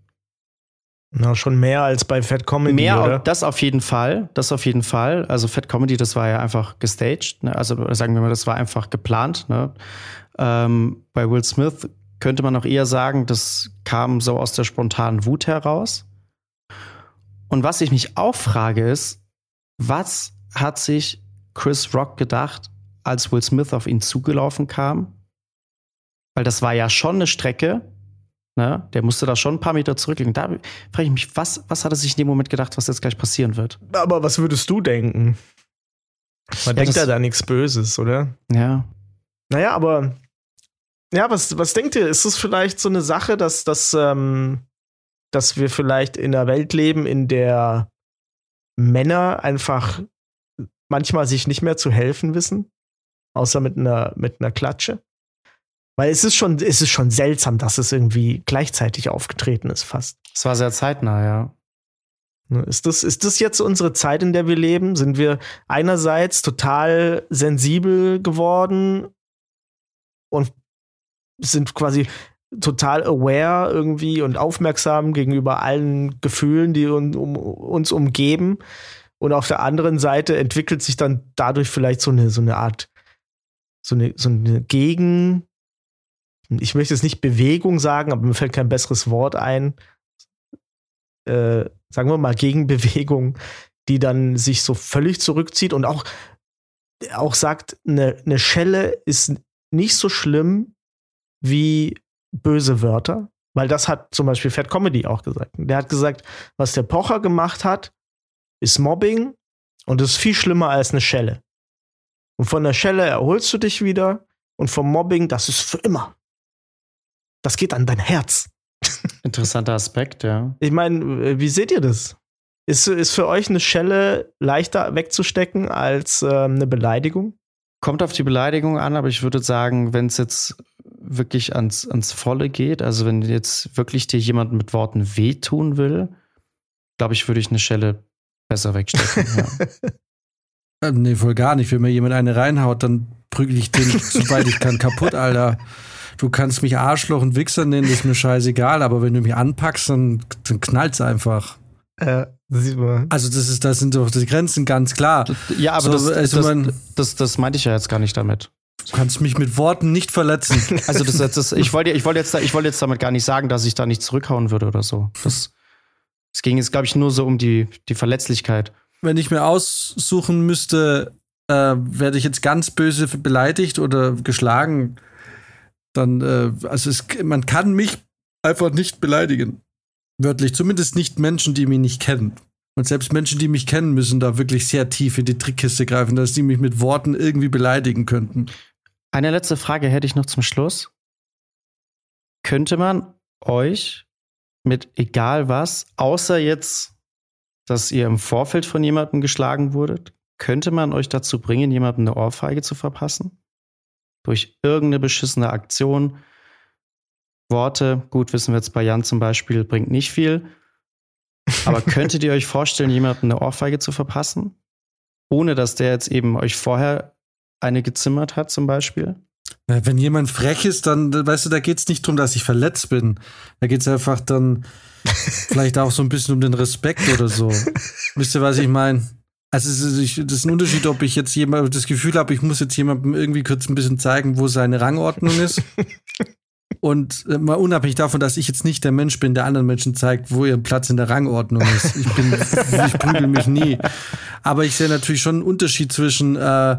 Na, schon mehr als bei Fat Comedy, Mehr, oder? das auf jeden Fall. Das auf jeden Fall. Also Fat Comedy, das war ja einfach gestaged. Ne? Also sagen wir mal, das war einfach geplant. Ne? Ähm, bei Will Smith könnte man auch eher sagen, das kam so aus der spontanen Wut heraus. Und was ich mich auch frage ist, was hat sich Chris Rock gedacht, als Will Smith auf ihn zugelaufen kam? Weil das war ja schon eine Strecke, Ne? Der musste da schon ein paar Meter zurücklegen. Da frage ich mich, was, was hat er sich in dem Moment gedacht, was jetzt gleich passieren wird? Aber was würdest du denken? Man Ja, denkt ja da nichts Böses, oder? Ja. Naja, aber Ja, was, was denkt ihr? Ist es vielleicht so eine Sache, dass, dass, ähm, dass wir vielleicht in einer Welt leben, in der Männer einfach manchmal sich nicht mehr zu helfen wissen? Außer mit einer, mit einer Klatsche? Weil es ist schon, es ist schon seltsam, dass es irgendwie gleichzeitig aufgetreten ist, fast. Es war sehr zeitnah, ja. Ne, ist das, ist das jetzt unsere Zeit, in der wir leben? Sind wir einerseits total sensibel geworden und sind quasi total aware irgendwie und aufmerksam gegenüber allen Gefühlen, die un, um, uns umgeben. Und auf der anderen Seite entwickelt sich dann dadurch vielleicht so eine, so eine Art, so eine, so eine Gegen, ich möchte jetzt nicht Bewegung sagen, aber mir fällt kein besseres Wort ein, äh, sagen wir mal, Gegenbewegung, die dann sich so völlig zurückzieht und auch, auch sagt, eine, eine Schelle ist nicht so schlimm wie böse Wörter, weil das hat zum Beispiel Fat Comedy auch gesagt. Der hat gesagt, was der Pocher gemacht hat, ist Mobbing und ist viel schlimmer als eine Schelle. Und von der Schelle erholst du dich wieder und vom Mobbing, das ist für immer. Das geht an dein Herz. Interessanter Aspekt, ja. Ich meine, äh, wie seht ihr das? Ist, ist für euch eine Schelle leichter wegzustecken als äh, eine Beleidigung? Kommt auf die Beleidigung an, aber ich würde sagen, wenn es jetzt wirklich ans, ans Volle geht, also wenn jetzt wirklich dir jemand mit Worten wehtun will, glaube ich, würde ich eine Schelle besser wegstecken. ja. Äh, nee, voll gar nicht. Wenn mir jemand eine reinhaut, dann prügel ich den, soweit ich kann, kaputt, Alter du kannst mich Arschloch und Wichser nennen, ist mir scheißegal, aber wenn du mich anpackst, dann, dann knallt's einfach. Ja, sieht man. Also das ist, das sind doch die Grenzen ganz klar. Ja, aber so, das, also das, man, das, das meinte ich ja jetzt gar nicht damit. Du kannst mich mit Worten nicht verletzen. Also das, das, ich wollte ich wollte jetzt, ich wollte jetzt damit gar nicht sagen, dass ich da nicht zurückhauen würde oder so. Das, es ging jetzt, glaube ich, nur so um die, die Verletzlichkeit. Wenn ich mir aussuchen müsste, äh, werde ich jetzt ganz böse beleidigt oder geschlagen, dann, äh, also es, man kann mich einfach nicht beleidigen. Wörtlich. Zumindest nicht Menschen, die mich nicht kennen. Und selbst Menschen, die mich kennen, müssen da wirklich sehr tief in die Trickkiste greifen, dass die mich mit Worten irgendwie beleidigen könnten. Eine letzte Frage hätte ich noch zum Schluss. Könnte man euch mit egal was, außer jetzt, dass ihr im Vorfeld von jemandem geschlagen wurdet, könnte man euch dazu bringen, jemandem eine Ohrfeige zu verpassen? durch irgendeine beschissene Aktion. Worte, gut, wissen wir jetzt bei Jan zum Beispiel, bringt nicht viel. Aber könntet ihr euch vorstellen, jemandem eine Ohrfeige zu verpassen? Ohne dass der jetzt eben euch vorher eine gezimmert hat, zum Beispiel? Wenn jemand frech ist, dann, weißt du, da geht es nicht darum, dass ich verletzt bin. Da geht es einfach dann vielleicht auch so ein bisschen um den Respekt oder so. Wisst ihr, was ich meine? Also es ist, das ist ein Unterschied, ob ich jetzt jemand das Gefühl habe, ich muss jetzt jemandem irgendwie kurz ein bisschen zeigen, wo seine Rangordnung ist. Und äh, mal unabhängig davon, dass ich jetzt nicht der Mensch bin, der anderen Menschen zeigt, wo ihr Platz in der Rangordnung ist. Ich bin, ich prügel mich nie. Aber ich sehe natürlich schon einen Unterschied zwischen, äh,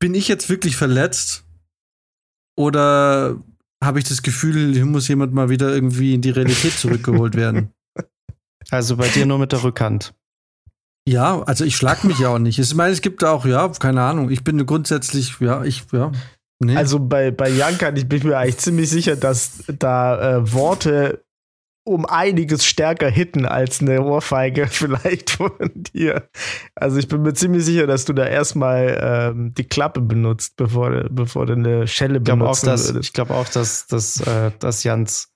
bin ich jetzt wirklich verletzt? Oder habe ich das Gefühl, hier muss jemand mal wieder irgendwie in die Realität zurückgeholt werden? Also bei dir nur mit der Rückhand. Ja, also ich schlag mich ja auch nicht. Ich meine, es gibt auch, ja, keine Ahnung. Ich bin grundsätzlich, ja, ich, ja. Nee. Also bei, bei Janka, ich bin mir eigentlich ziemlich sicher, dass da äh, Worte um einiges stärker hitten als eine Ohrfeige vielleicht von dir. Also ich bin mir ziemlich sicher, dass du da erstmal ähm, die Klappe benutzt, bevor, bevor du eine Schelle benutzt. Ich glaube auch, dass, dass, äh, dass Jans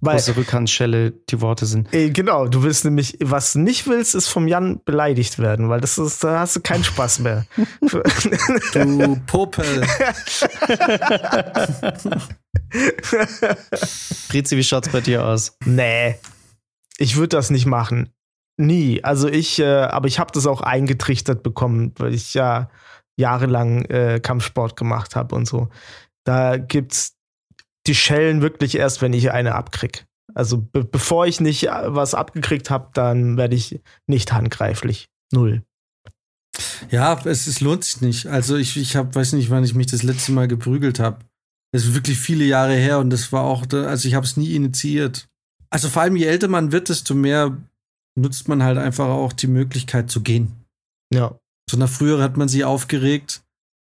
weil, der Rückhandschelle die Worte sind. Äh, genau, du willst nämlich, was du nicht willst, ist vom Jan beleidigt werden, weil das ist, da hast du keinen Spaß mehr. du Popel. Brizi, wie schaut's bei dir aus? Nee, ich würde das nicht machen. Nie. Also ich, äh, aber ich habe das auch eingetrichtert bekommen, weil ich ja jahrelang äh, Kampfsport gemacht habe und so. Da gibt's die Schellen wirklich erst, wenn ich eine abkrieg. Also be bevor ich nicht äh, was abgekriegt habe, dann werde ich nicht handgreiflich. Null. Ja, es, es lohnt sich nicht. Also ich, ich hab, weiß nicht, wann ich mich das letzte Mal geprügelt habe. Das ist wirklich viele Jahre her und das war auch, also ich habe es nie initiiert. Also vor allem je älter man wird, desto mehr nutzt man halt einfach auch die Möglichkeit zu gehen. Ja. So nach früher hat man sich aufgeregt,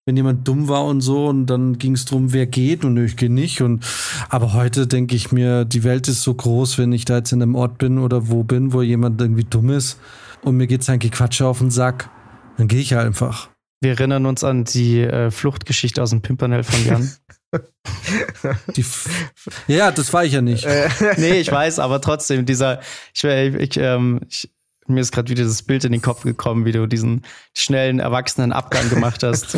wenn jemand dumm war und so und dann ging es darum, wer geht und ich gehe nicht. Und aber heute denke ich mir, die Welt ist so groß, wenn ich da jetzt in einem Ort bin oder wo bin, wo jemand irgendwie dumm ist und mir geht sein Gequatsche auf den Sack, dann gehe ich halt einfach. Wir erinnern uns an die äh, Fluchtgeschichte aus dem Pimpernel von Jan. Ja, das war ich ja nicht. nee, ich weiß, aber trotzdem, dieser, ich, ich, ähm, ich mir ist gerade wieder das Bild in den Kopf gekommen, wie du diesen schnellen erwachsenen Abgang gemacht hast.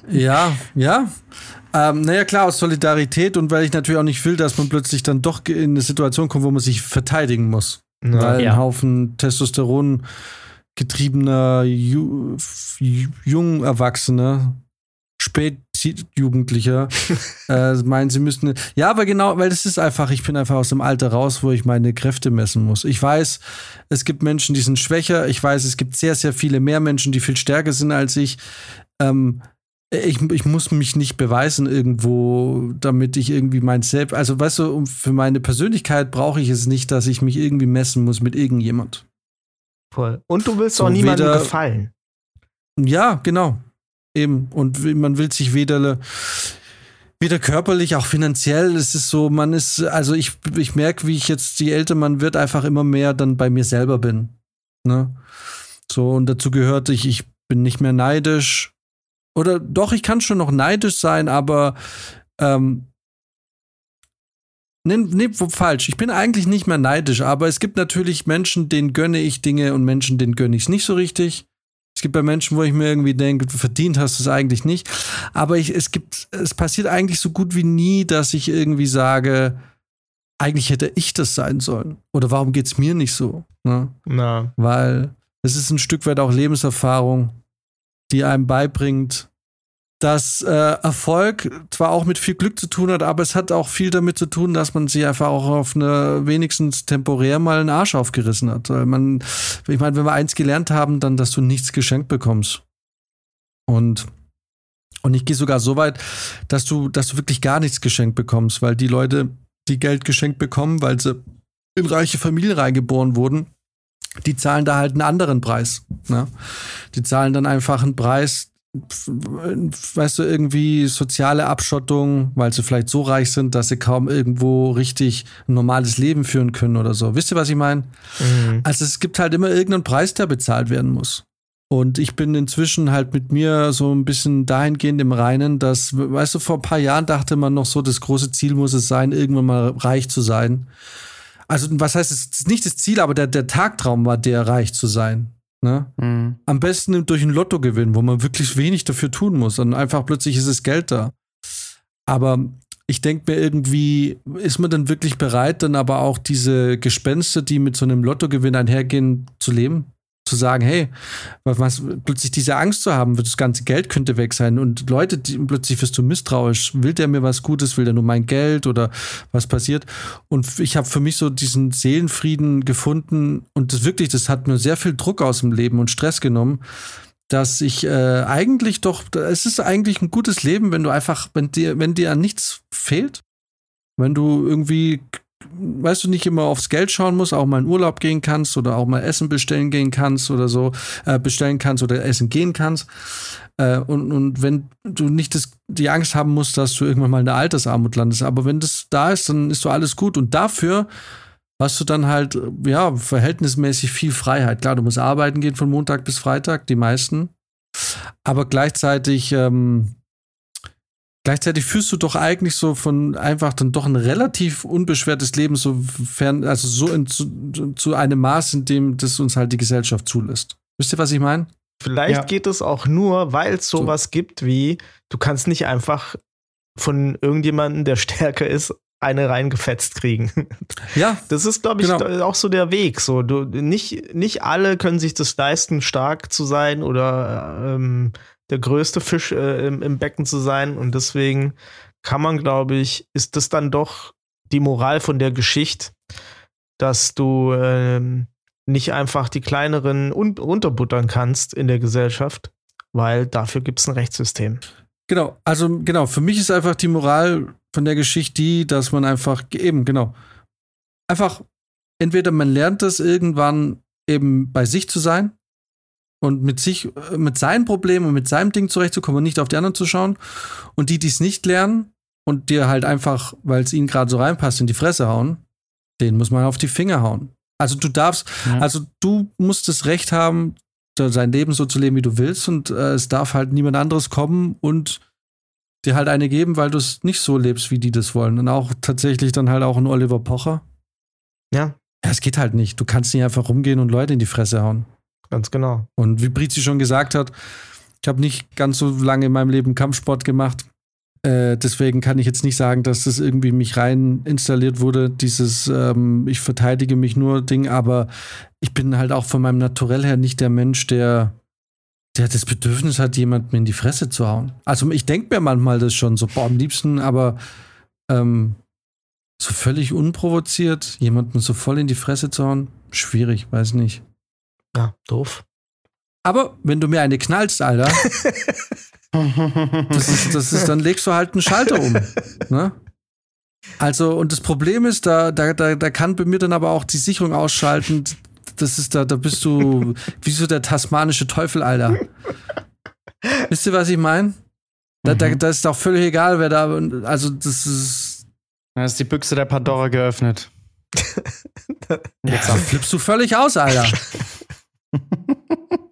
ja, ja. Ähm, naja, klar, aus Solidarität und weil ich natürlich auch nicht will, dass man plötzlich dann doch in eine Situation kommt, wo man sich verteidigen muss. Ja. Weil ja. ein Haufen Testosteron getriebener, ju jung Erwachsener, spät Jugendlicher äh, meinen, sie müssten. Ja, aber genau, weil das ist einfach, ich bin einfach aus dem Alter raus, wo ich meine Kräfte messen muss. Ich weiß, es gibt Menschen, die sind schwächer. Ich weiß, es gibt sehr, sehr viele mehr Menschen, die viel stärker sind als ich. Ähm, ich, ich muss mich nicht beweisen irgendwo, damit ich irgendwie mein Selbst. Also, weißt du, für meine Persönlichkeit brauche ich es nicht, dass ich mich irgendwie messen muss mit irgendjemand. Voll. Und du willst so auch niemandem gefallen. Ja, genau. Eben. Und man will sich weder, weder körperlich, auch finanziell. Es ist so, man ist, also ich, ich merke, wie ich jetzt, je älter man wird, einfach immer mehr dann bei mir selber bin. Ne? So, und dazu gehört, ich, ich bin nicht mehr neidisch. Oder doch, ich kann schon noch neidisch sein, aber ähm, Nee, nee, falsch. Ich bin eigentlich nicht mehr neidisch, aber es gibt natürlich Menschen, denen gönne ich Dinge und Menschen, denen gönne ich es nicht so richtig. Es gibt bei Menschen, wo ich mir irgendwie denke, verdient hast du es eigentlich nicht. Aber ich, es gibt, es passiert eigentlich so gut wie nie, dass ich irgendwie sage, eigentlich hätte ich das sein sollen. Oder warum geht es mir nicht so? Ne? Na. Weil es ist ein Stück weit auch Lebenserfahrung, die einem beibringt, dass äh, Erfolg zwar auch mit viel Glück zu tun hat, aber es hat auch viel damit zu tun, dass man sich einfach auch auf eine wenigstens temporär mal einen Arsch aufgerissen hat. Weil man, ich meine, wenn wir eins gelernt haben, dann, dass du nichts geschenkt bekommst. Und und ich gehe sogar so weit, dass du, dass du wirklich gar nichts geschenkt bekommst, weil die Leute, die Geld geschenkt bekommen, weil sie in reiche Familien reingeboren wurden, die zahlen da halt einen anderen Preis. Ne? Die zahlen dann einfach einen Preis, weißt du, irgendwie soziale Abschottung, weil sie vielleicht so reich sind, dass sie kaum irgendwo richtig ein normales Leben führen können oder so. Wisst ihr, was ich meine? Mhm. Also es gibt halt immer irgendeinen Preis, der bezahlt werden muss. Und ich bin inzwischen halt mit mir so ein bisschen dahingehend im Reinen, dass, weißt du, vor ein paar Jahren dachte man noch so, das große Ziel muss es sein, irgendwann mal reich zu sein. Also, was heißt, es ist nicht das Ziel, aber der, der Tagtraum war der, reich zu sein. Ne? Mhm. Am besten durch ein Lotto gewinnen, wo man wirklich wenig dafür tun muss und einfach plötzlich ist es Geld da. Aber ich denke mir irgendwie, ist man dann wirklich bereit, dann aber auch diese Gespenster, die mit so einem Lottogewinn einhergehen, zu leben? Zu sagen, hey, was, plötzlich diese Angst zu haben, das ganze Geld könnte weg sein und Leute, die, plötzlich wirst du misstrauisch, will der mir was Gutes, will der nur mein Geld oder was passiert? Und ich habe für mich so diesen Seelenfrieden gefunden und das wirklich, das hat mir sehr viel Druck aus dem Leben und Stress genommen, dass ich äh, eigentlich doch, es ist eigentlich ein gutes Leben, wenn du einfach, wenn dir, wenn dir an nichts fehlt, wenn du irgendwie weißt du, nicht immer aufs Geld schauen musst, auch mal in Urlaub gehen kannst oder auch mal Essen bestellen gehen kannst oder so, äh, bestellen kannst oder essen gehen kannst. Äh, und, und wenn du nicht das, die Angst haben musst, dass du irgendwann mal in der Altersarmut landest, aber wenn das da ist, dann ist so alles gut. Und dafür hast du dann halt, ja, verhältnismäßig viel Freiheit. Klar, du musst arbeiten gehen von Montag bis Freitag, die meisten. Aber gleichzeitig, ähm, Gleichzeitig führst du doch eigentlich so von einfach dann doch ein relativ unbeschwertes Leben, sofern, also so in, zu, zu, einem Maß, in dem das uns halt die Gesellschaft zulässt. Wisst ihr, was ich meine? Vielleicht ja. geht es auch nur, weil es sowas so. gibt wie, du kannst nicht einfach von irgendjemandem, der stärker ist, eine reingefetzt kriegen. Ja. Das ist, glaube ich, genau. auch so der Weg. So, du, nicht, nicht alle können sich das leisten, stark zu sein oder ähm, der größte Fisch äh, im, im Becken zu sein. Und deswegen kann man, glaube ich, ist das dann doch die Moral von der Geschichte, dass du ähm, nicht einfach die kleineren un unterbuttern kannst in der Gesellschaft, weil dafür gibt es ein Rechtssystem. Genau, also genau, für mich ist einfach die Moral von der Geschichte die, dass man einfach eben, genau, einfach entweder man lernt es irgendwann eben bei sich zu sein und mit sich, mit seinen Problemen und mit seinem Ding zurechtzukommen und nicht auf die anderen zu schauen. Und die, die es nicht lernen und dir halt einfach, weil es ihnen gerade so reinpasst, in die Fresse hauen, den muss man auf die Finger hauen. Also du darfst, ja. also du musst das Recht haben, sein Leben so zu leben, wie du willst, und äh, es darf halt niemand anderes kommen und dir halt eine geben, weil du es nicht so lebst, wie die das wollen. Und auch tatsächlich dann halt auch ein Oliver Pocher. Ja. Ja, es geht halt nicht. Du kannst nicht einfach rumgehen und Leute in die Fresse hauen. Ganz genau. Und wie Brizi schon gesagt hat, ich habe nicht ganz so lange in meinem Leben Kampfsport gemacht. Äh, deswegen kann ich jetzt nicht sagen, dass das irgendwie mich rein installiert wurde, dieses ähm, ich verteidige mich nur Ding, aber ich bin halt auch von meinem Naturell her nicht der Mensch, der, der das Bedürfnis hat, jemandem in die Fresse zu hauen. Also ich denke mir manchmal das schon so, boah, am liebsten, aber ähm, so völlig unprovoziert, jemanden so voll in die Fresse zu hauen, schwierig, weiß nicht. Ja, doof. Aber wenn du mir eine knallst, Alter, das ist, das ist, dann legst du halt einen Schalter um. Ne? Also, und das Problem ist, da, da, da, da kann bei mir dann aber auch die Sicherung ausschalten. Das ist da, da bist du wie so der tasmanische Teufel, Alter. Wisst ihr, was ich meine? Da, da, mhm. da ist auch völlig egal, wer da. Also, das ist. Da ist die Büchse der Pandora geöffnet. Jetzt ja, flippst du völlig aus, Alter.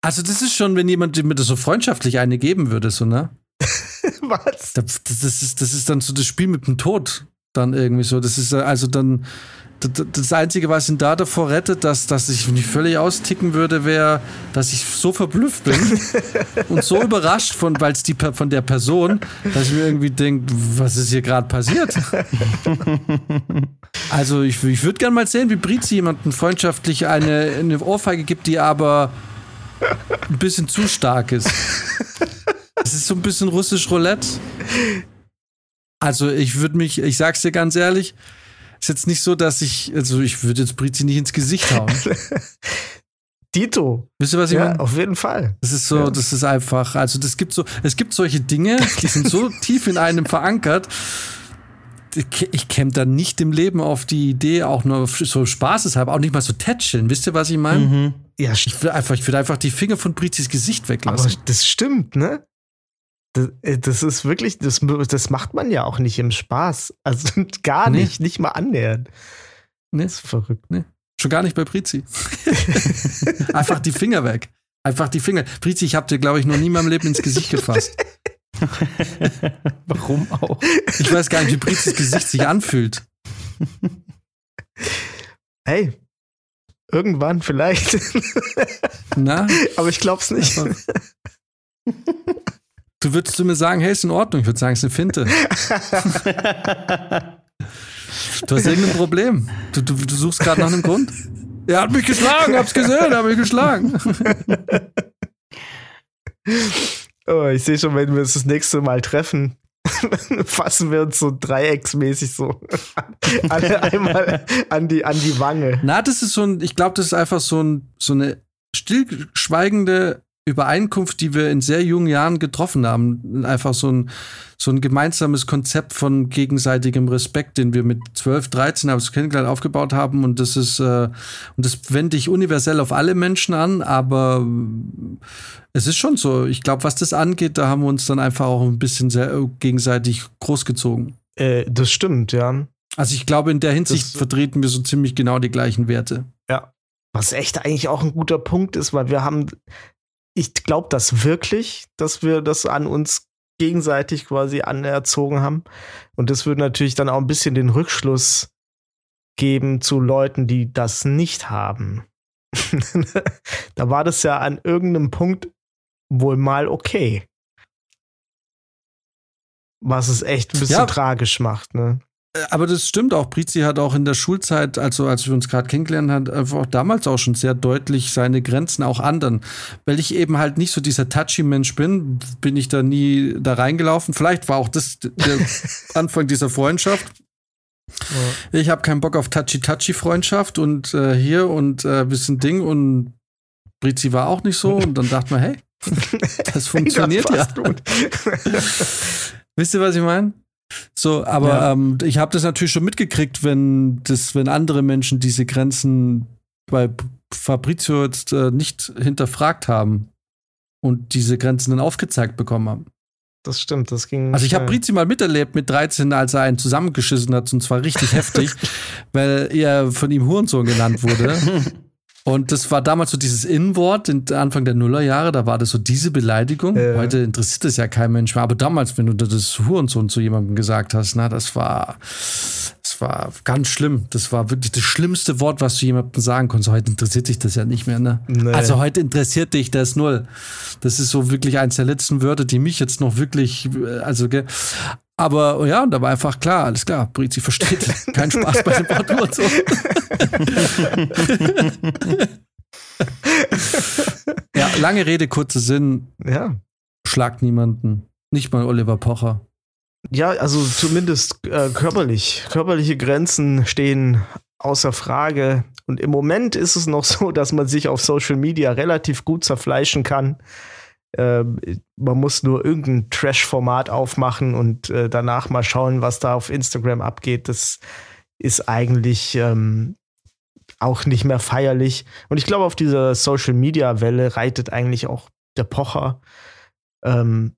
Also, das ist schon, wenn jemand mir das so freundschaftlich eine geben würde, so, ne? Was? Das, das, ist, das ist dann so das Spiel mit dem Tod. Dann irgendwie so. Das ist also dann. Das Einzige, was ihn da davor rettet, dass, dass ich nicht völlig austicken würde, wäre, dass ich so verblüfft bin und so überrascht von, weil es die von der Person, dass ich mir irgendwie denke, was ist hier gerade passiert? also ich, ich würde gerne mal sehen, wie Brizi jemanden freundschaftlich eine, eine Ohrfeige gibt, die aber ein bisschen zu stark ist. Es ist so ein bisschen russisch Roulette. Also ich würde mich, ich sag's dir ganz ehrlich, ist jetzt nicht so, dass ich, also ich würde jetzt Brizi nicht ins Gesicht hauen. Dito. Wisst ihr, was ich ja, meine? Auf jeden Fall. Das ist so, ja. das ist einfach, also das gibt so, es gibt solche Dinge, die sind so tief in einem verankert. Ich käme dann nicht im Leben auf die Idee, auch nur so spaßeshalber, auch nicht mal so tätscheln. Wisst ihr, was ich meine? Mhm. Ja, ich will einfach, ich will einfach die Finger von Brizis Gesicht weglassen. Aber das stimmt, ne? Das, äh, das, ist wirklich, das, das macht man ja auch nicht im Spaß. Also gar nee. nicht, nicht mal annähernd. Nee. Das ist verrückt, ne? Schon gar nicht bei Brizi. einfach die Finger weg. Einfach die Finger. Brizi, ich habe dir, glaube ich, noch nie in meinem Leben ins Gesicht gefasst. Warum auch? Ich weiß gar nicht, wie Brizis Gesicht sich anfühlt. Hey, Irgendwann vielleicht. Na? Aber ich glaub's nicht. Du würdest zu mir sagen, hey, ist in Ordnung. Ich würde sagen, es ist eine Finte. du hast irgendein Problem. Du, du, du suchst gerade nach einem Grund. Er hat mich geschlagen, hab's gesehen, er hat mich geschlagen. Oh, ich sehe schon, wenn wir uns das nächste Mal treffen, fassen wir uns so dreiecksmäßig so alle einmal an die, an die Wange. Na, das ist so ein, ich glaube, das ist einfach so, ein, so eine stillschweigende Übereinkunft, die wir in sehr jungen Jahren getroffen haben. Einfach so ein, so ein gemeinsames Konzept von gegenseitigem Respekt, den wir mit 12, 13 habe ich kennengelernt, aufgebaut haben. Und das ist, äh, und das wende ich universell auf alle Menschen an, aber es ist schon so. Ich glaube, was das angeht, da haben wir uns dann einfach auch ein bisschen sehr äh, gegenseitig großgezogen. Äh, das stimmt, ja. Also ich glaube, in der Hinsicht das vertreten wir so ziemlich genau die gleichen Werte. Ja. Was echt eigentlich auch ein guter Punkt ist, weil wir haben ich glaube das wirklich, dass wir das an uns gegenseitig quasi anerzogen haben. Und das würde natürlich dann auch ein bisschen den Rückschluss geben zu Leuten, die das nicht haben. da war das ja an irgendeinem Punkt wohl mal okay. Was es echt ein bisschen ja. tragisch macht, ne? Aber das stimmt auch. Brizi hat auch in der Schulzeit, also als wir uns gerade kennengelernt haben, einfach auch damals auch schon sehr deutlich seine Grenzen auch anderen. Weil ich eben halt nicht so dieser touchy Mensch bin, bin ich da nie da reingelaufen. Vielleicht war auch das der Anfang dieser Freundschaft. Ja. Ich habe keinen Bock auf touchy-touchy Freundschaft und äh, hier und äh, bisschen Ding und Brizi war auch nicht so und dann dachte man, hey, das funktioniert das ja. Wisst ihr, was ich meine? So, aber ja. ähm, ich habe das natürlich schon mitgekriegt, wenn das, wenn andere Menschen diese Grenzen bei Fabrizio jetzt äh, nicht hinterfragt haben und diese Grenzen dann aufgezeigt bekommen haben. Das stimmt, das ging. Also ich habe Brizi mal miterlebt mit 13, als er einen zusammengeschissen hat und zwar richtig heftig, weil er von ihm Hurensohn genannt wurde. Und das war damals so dieses In-Wort, Anfang der Nullerjahre, da war das so diese Beleidigung. Äh. Heute interessiert das ja kein Mensch mehr. Aber damals, wenn du das Hurensohn zu jemandem gesagt hast, na, das war, das war ganz schlimm. Das war wirklich das schlimmste Wort, was du jemandem sagen konntest. Heute interessiert dich das ja nicht mehr, ne? Nee. Also heute interessiert dich das null. Das ist so wirklich eins der letzten Wörter, die mich jetzt noch wirklich, also, gell. Aber ja, da war einfach klar, alles klar, Brizi versteht. Kein Spaß bei dem Wort und so. ja, lange Rede, kurzer Sinn. Ja. Schlagt niemanden. Nicht mal Oliver Pocher. Ja, also zumindest äh, körperlich. Körperliche Grenzen stehen außer Frage. Und im Moment ist es noch so, dass man sich auf Social Media relativ gut zerfleischen kann. Äh, man muss nur irgendein Trash-Format aufmachen und äh, danach mal schauen, was da auf Instagram abgeht. Das ist eigentlich ähm, auch nicht mehr feierlich. Und ich glaube, auf dieser Social-Media-Welle reitet eigentlich auch der Pocher. Ähm,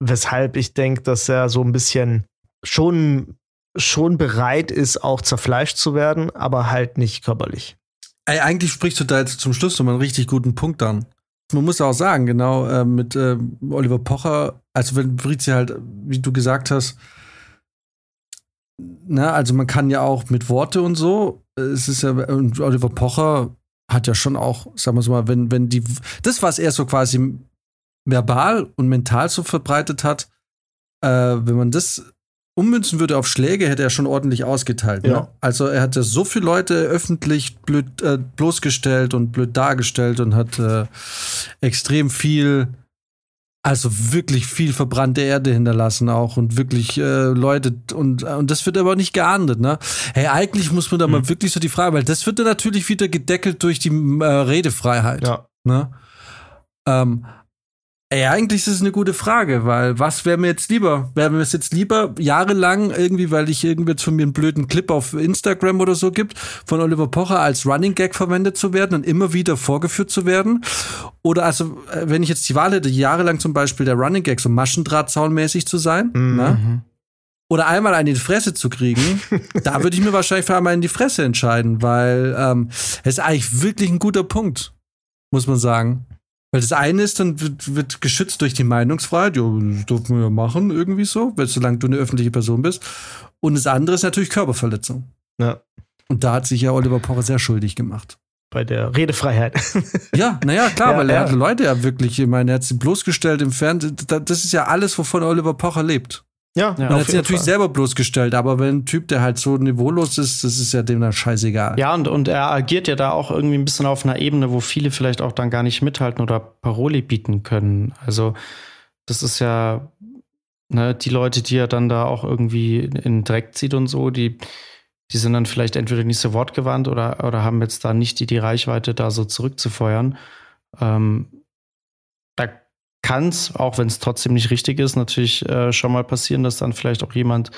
weshalb ich denke, dass er so ein bisschen schon, schon bereit ist, auch zerfleischt zu werden, aber halt nicht körperlich. Ey, eigentlich sprichst du da jetzt zum Schluss nochmal einen richtig guten Punkt an. Man muss auch sagen, genau, äh, mit äh, Oliver Pocher, also wenn Fritzi halt, wie du gesagt hast, na, also man kann ja auch mit Worte und so, es ist ja, und Oliver Pocher hat ja schon auch, sagen wir mal, wenn, wenn die, das, was er so quasi verbal und mental so verbreitet hat, äh, wenn man das ummünzen würde auf Schläge, hätte er schon ordentlich ausgeteilt. Ne? Ja. Also er hatte so viele Leute öffentlich blöd, äh, bloßgestellt und blöd dargestellt und hat äh, extrem viel, also wirklich viel verbrannte Erde hinterlassen auch und wirklich äh, Leute und, und das wird aber nicht geahndet. Ne? Hey, eigentlich muss man da mhm. mal wirklich so die Frage, weil das wird dann natürlich wieder gedeckelt durch die äh, Redefreiheit. Ja. Ne? Ähm, Ey, eigentlich ist es eine gute Frage, weil was wäre mir jetzt lieber? Wäre mir es jetzt lieber jahrelang irgendwie, weil ich irgendwie jetzt von mir einen blöden Clip auf Instagram oder so gibt, von Oliver Pocher als Running Gag verwendet zu werden und immer wieder vorgeführt zu werden? Oder also, äh, wenn ich jetzt die Wahl hätte, jahrelang zum Beispiel der Running Gag so Maschendrahtzaunmäßig zu sein, mhm. ne? Oder einmal einen in die Fresse zu kriegen, da würde ich mir wahrscheinlich für einmal in die Fresse entscheiden, weil ähm, es ist eigentlich wirklich ein guter Punkt, muss man sagen. Weil das eine ist, dann wird, wird geschützt durch die Meinungsfreiheit, ja, das dürfen wir ja machen, irgendwie so, weil solange du eine öffentliche Person bist. Und das andere ist natürlich Körperverletzung. Ja. Und da hat sich ja Oliver Pocher sehr schuldig gemacht. Bei der Redefreiheit. ja, naja, klar, ja, weil er ja. hat Leute ja wirklich, ich meine, er hat sie bloßgestellt im Fernsehen. Das ist ja alles, wovon Oliver Pocher lebt. Ja, ja. Man hat sich natürlich Fall. selber bloßgestellt, aber wenn ein Typ, der halt so niveaulos ist, das ist ja dem dann scheißegal. Ja, und, und er agiert ja da auch irgendwie ein bisschen auf einer Ebene, wo viele vielleicht auch dann gar nicht mithalten oder Paroli bieten können. Also, das ist ja, ne, die Leute, die er dann da auch irgendwie in den Dreck zieht und so, die, die sind dann vielleicht entweder nicht so wortgewandt oder, oder haben jetzt da nicht die, die Reichweite, da so zurückzufeuern. Ähm, kann es, auch wenn es trotzdem nicht richtig ist, natürlich äh, schon mal passieren, dass dann vielleicht auch jemand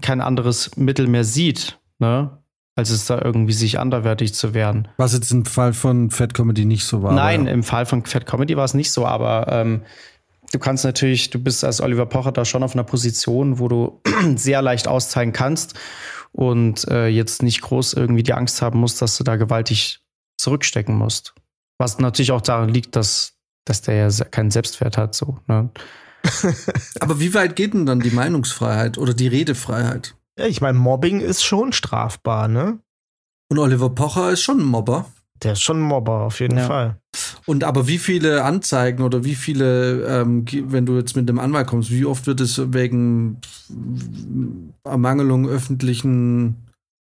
kein anderes Mittel mehr sieht, ne? als es da irgendwie sich anderwertig zu werden. Was jetzt im Fall von Fat Comedy nicht so war. Nein, im Fall von Fat Comedy war es nicht so, aber ähm, du kannst natürlich, du bist als Oliver Pocher da schon auf einer Position, wo du sehr leicht auszeigen kannst und äh, jetzt nicht groß irgendwie die Angst haben musst, dass du da gewaltig zurückstecken musst. Was natürlich auch daran liegt, dass dass der ja keinen Selbstwert hat, so. Ne? Aber wie weit geht denn dann die Meinungsfreiheit oder die Redefreiheit? Ja, ich meine, Mobbing ist schon strafbar, ne? Und Oliver Pocher ist schon ein Mobber. Der ist schon ein Mobber, auf jeden ja. Fall. Und aber wie viele Anzeigen oder wie viele, ähm, wenn du jetzt mit dem Anwalt kommst, wie oft wird es wegen Ermangelung öffentlichen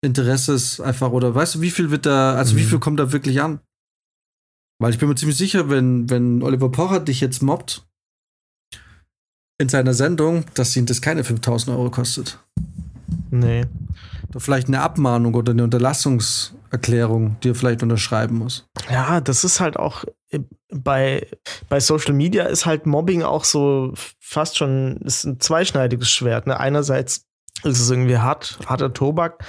Interesses einfach oder weißt du, wie viel wird da, also mhm. wie viel kommt da wirklich an? Weil ich bin mir ziemlich sicher, wenn, wenn Oliver Pocher dich jetzt mobbt in seiner Sendung, dass ihn das keine 5000 Euro kostet. Nee. Oder vielleicht eine Abmahnung oder eine Unterlassungserklärung, die er vielleicht unterschreiben muss. Ja, das ist halt auch bei, bei Social Media ist halt Mobbing auch so fast schon ist ein zweischneidiges Schwert. Ne? Einerseits ist es irgendwie hart, harter Tobak.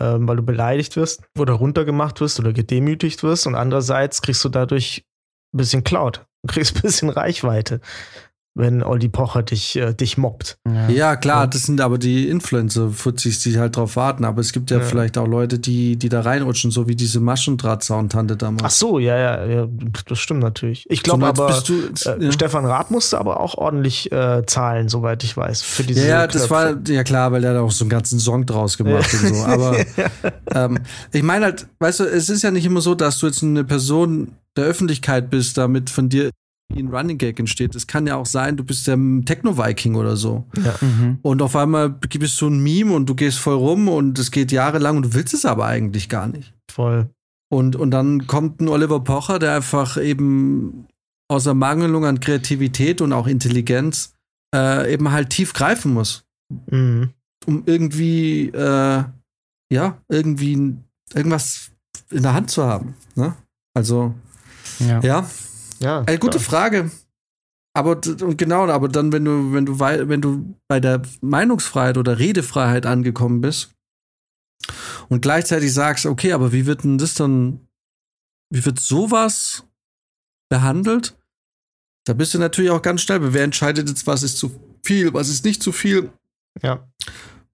Ähm, weil du beleidigt wirst oder runtergemacht wirst oder gedemütigt wirst. Und andererseits kriegst du dadurch ein bisschen Cloud. Kriegst ein bisschen Reichweite wenn Olli Pocher dich, äh, dich mobbt. Ja. ja, klar, das sind aber die Influencer-Fuzis, die halt drauf warten. Aber es gibt ja, ja, vielleicht auch Leute, die, die da reinrutschen, so wie diese Maschendraht-Soundtante damals. Ach so, ja, ja, ja, das stimmt natürlich. Ich glaube so, aber, du, äh, ja. Stefan Rath musste aber auch ordentlich äh, zahlen, soweit ich weiß, für diese Ja, Knöpfe. das war, ja klar, weil er da auch so einen ganzen Song draus gemacht und so. Aber ähm, ich meine halt, weißt du, es ist ja nicht immer so, dass du jetzt eine Person der Öffentlichkeit bist, damit von dir wie ein Running Gag entsteht. Es kann ja auch sein, du bist der Techno-Viking oder so. Ja. Mhm. Und auf einmal gibst du ein Meme und du gehst voll rum und es geht jahrelang und du willst es aber eigentlich gar nicht. Voll. Und, und dann kommt ein Oliver Pocher, der einfach eben aus der Mangelung an Kreativität und auch Intelligenz äh, eben halt tief greifen muss. Mhm. Um irgendwie, äh, ja, irgendwie irgendwas in der Hand zu haben. Ne? Also, ja. ja. Ja. Eine gute Frage. Aber und genau, aber dann, wenn du, wenn du, wenn du bei der Meinungsfreiheit oder Redefreiheit angekommen bist und gleichzeitig sagst, okay, aber wie wird denn das dann, wie wird sowas behandelt? Da bist du natürlich auch ganz schnell, wer entscheidet jetzt, was ist zu viel, was ist nicht zu viel. Ja.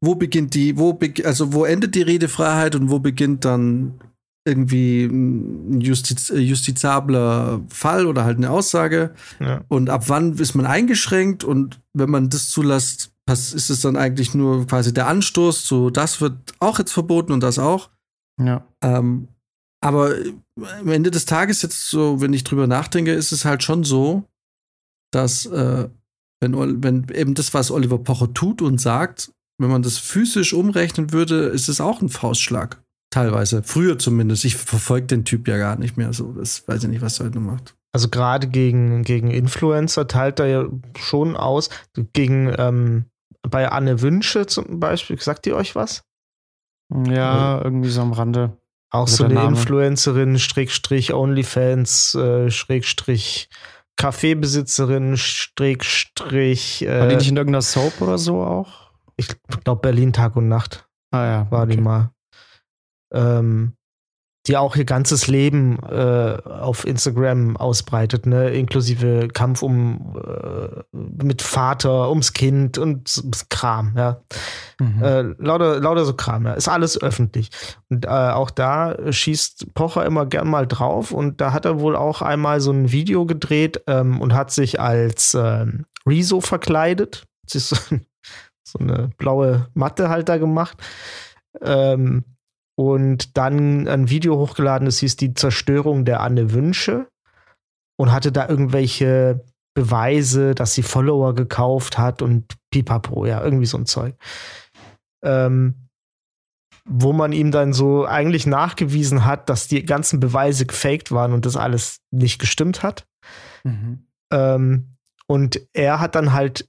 Wo beginnt die, wo, also wo endet die Redefreiheit und wo beginnt dann irgendwie ein justiz justizabler Fall oder halt eine Aussage. Ja. Und ab wann ist man eingeschränkt? Und wenn man das zulässt, ist es dann eigentlich nur quasi der Anstoß, so das wird auch jetzt verboten und das auch. Ja. Ähm, aber am Ende des Tages jetzt so, wenn ich drüber nachdenke, ist es halt schon so, dass äh, wenn, wenn eben das, was Oliver Pocher tut und sagt, wenn man das physisch umrechnen würde, ist es auch ein Faustschlag. Teilweise. Früher zumindest. Ich verfolge den Typ ja gar nicht mehr so. Das weiß ich nicht, was er heute macht. Also gerade gegen, gegen Influencer teilt er ja schon aus. Gegen ähm, bei Anne Wünsche zum Beispiel, sagt ihr euch was? Ja, äh, irgendwie so am Rande. Auch so eine Influencerin, Strickstrich Onlyfans, äh, Schrägstrich Kaffeebesitzerin, Strickstrich. Äh, War die nicht in irgendeiner Soap oder so auch? Ich glaube Berlin Tag und Nacht. Ah ja. War okay. die mal ähm, die auch ihr ganzes Leben äh, auf Instagram ausbreitet, ne, inklusive Kampf um äh, mit Vater, ums Kind und Kram, ja. Mhm. Äh, lauter, lauter so Kram, ja. Ist alles öffentlich. Und äh, auch da schießt Pocher immer gern mal drauf und da hat er wohl auch einmal so ein Video gedreht ähm, und hat sich als ähm, Rezo verkleidet. Sich so, so eine blaue Matte halt da gemacht. Ähm, und dann ein Video hochgeladen, das hieß die Zerstörung der Anne Wünsche und hatte da irgendwelche Beweise, dass sie Follower gekauft hat und pipapo, ja, irgendwie so ein Zeug. Ähm, wo man ihm dann so eigentlich nachgewiesen hat, dass die ganzen Beweise gefaked waren und das alles nicht gestimmt hat. Mhm. Ähm, und er hat dann halt,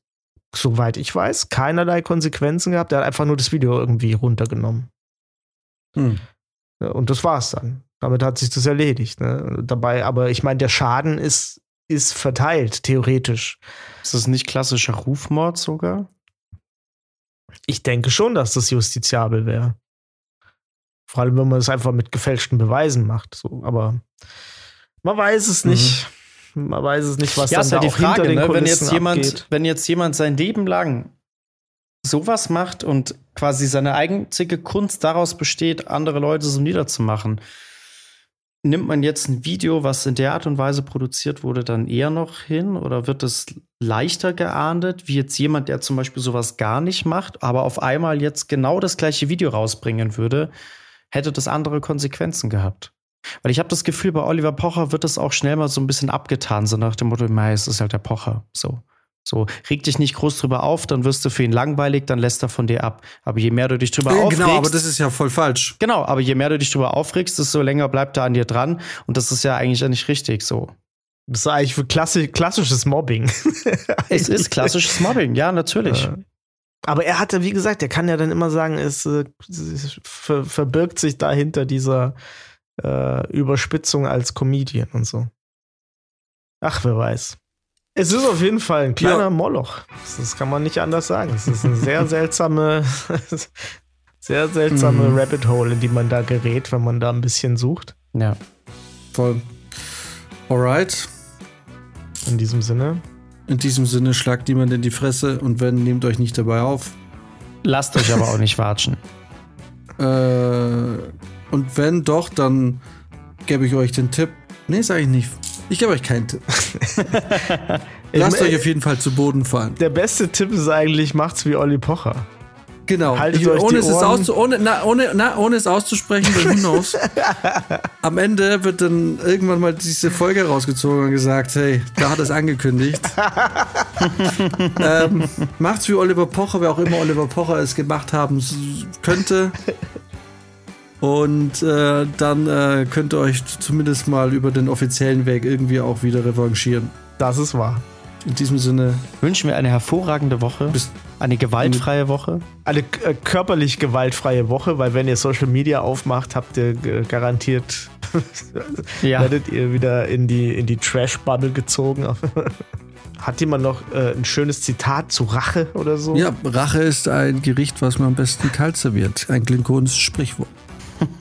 soweit ich weiß, keinerlei Konsequenzen gehabt. Er hat einfach nur das Video irgendwie runtergenommen. Hm. Und das war's dann. Damit hat sich das erledigt. Ne? Dabei, aber ich meine, der Schaden ist, ist verteilt, theoretisch. Ist das nicht klassischer Rufmord sogar? Ich denke schon, dass das justiziabel wäre. Vor allem, wenn man es einfach mit gefälschten Beweisen macht. So. Aber man weiß es nicht. Mhm. Man weiß es nicht, was ja, dann ist da halt die Frage, ne? wenn jetzt jemand, wenn jetzt jemand sein Leben lang sowas macht und quasi seine einzige Kunst daraus besteht, andere Leute so niederzumachen, nimmt man jetzt ein Video, was in der Art und Weise produziert wurde, dann eher noch hin oder wird es leichter geahndet, wie jetzt jemand, der zum Beispiel sowas gar nicht macht, aber auf einmal jetzt genau das gleiche Video rausbringen würde, hätte das andere Konsequenzen gehabt? Weil ich habe das Gefühl, bei Oliver Pocher wird das auch schnell mal so ein bisschen abgetan, so nach dem Motto, es ist halt der Pocher, so. So, reg dich nicht groß drüber auf, dann wirst du für ihn langweilig, dann lässt er von dir ab. Aber je mehr du dich drüber ja, aufregst. Genau, aber das ist ja voll falsch. Genau, aber je mehr du dich drüber aufregst, desto länger bleibt er an dir dran. Und das ist ja eigentlich ja nicht richtig so. Das ist eigentlich für klassi klassisches Mobbing. es ist klassisches Mobbing, ja, natürlich. Ja. Aber er hatte, wie gesagt, er kann ja dann immer sagen, es, äh, es ver verbirgt sich da hinter dieser äh, Überspitzung als Comedian und so. Ach, wer weiß. Es ist auf jeden Fall ein kleiner ja. Moloch. Das kann man nicht anders sagen. Es ist eine sehr seltsame, Sehr seltsame mhm. Rabbit Hole, in die man da gerät, wenn man da ein bisschen sucht. Ja. Voll. Alright. In diesem Sinne. In diesem Sinne schlagt niemand in die Fresse und wenn, nehmt euch nicht dabei auf. Lasst euch aber auch nicht watschen. Äh, und wenn doch, dann gebe ich euch den Tipp. Nee, sage ich nicht. Ich gebe euch keinen Tipp. Lasst euch auf jeden Fall zu Boden fallen. Der beste Tipp ist eigentlich, macht's wie Olli Pocher. Genau. Ich, ohne, es auszu, ohne, na, ohne, na, ohne es auszusprechen, who knows. Am Ende wird dann irgendwann mal diese Folge rausgezogen und gesagt, hey, da hat es angekündigt. ähm, macht's wie Oliver Pocher, wer auch immer Oliver Pocher es gemacht haben könnte. Und äh, dann äh, könnt ihr euch zumindest mal über den offiziellen Weg irgendwie auch wieder revanchieren. Das ist wahr. In diesem Sinne wünschen wir eine hervorragende Woche. Bis eine gewaltfreie Woche? Eine äh, körperlich gewaltfreie Woche, weil wenn ihr Social Media aufmacht, habt ihr garantiert, ja. werdet ihr wieder in die, in die Trash-Bubble gezogen. Hat jemand noch äh, ein schönes Zitat zu Rache oder so? Ja, Rache ist ein Gericht, was man am besten kalt serviert. Ein klingonisches Sprichwort.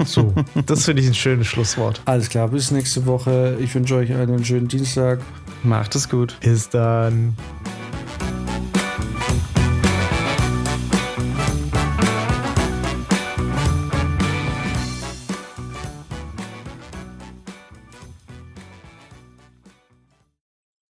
So, das finde ich ein schönes Schlusswort. Alles klar, bis nächste Woche. Ich wünsche euch einen schönen Dienstag. Macht es gut. Bis dann.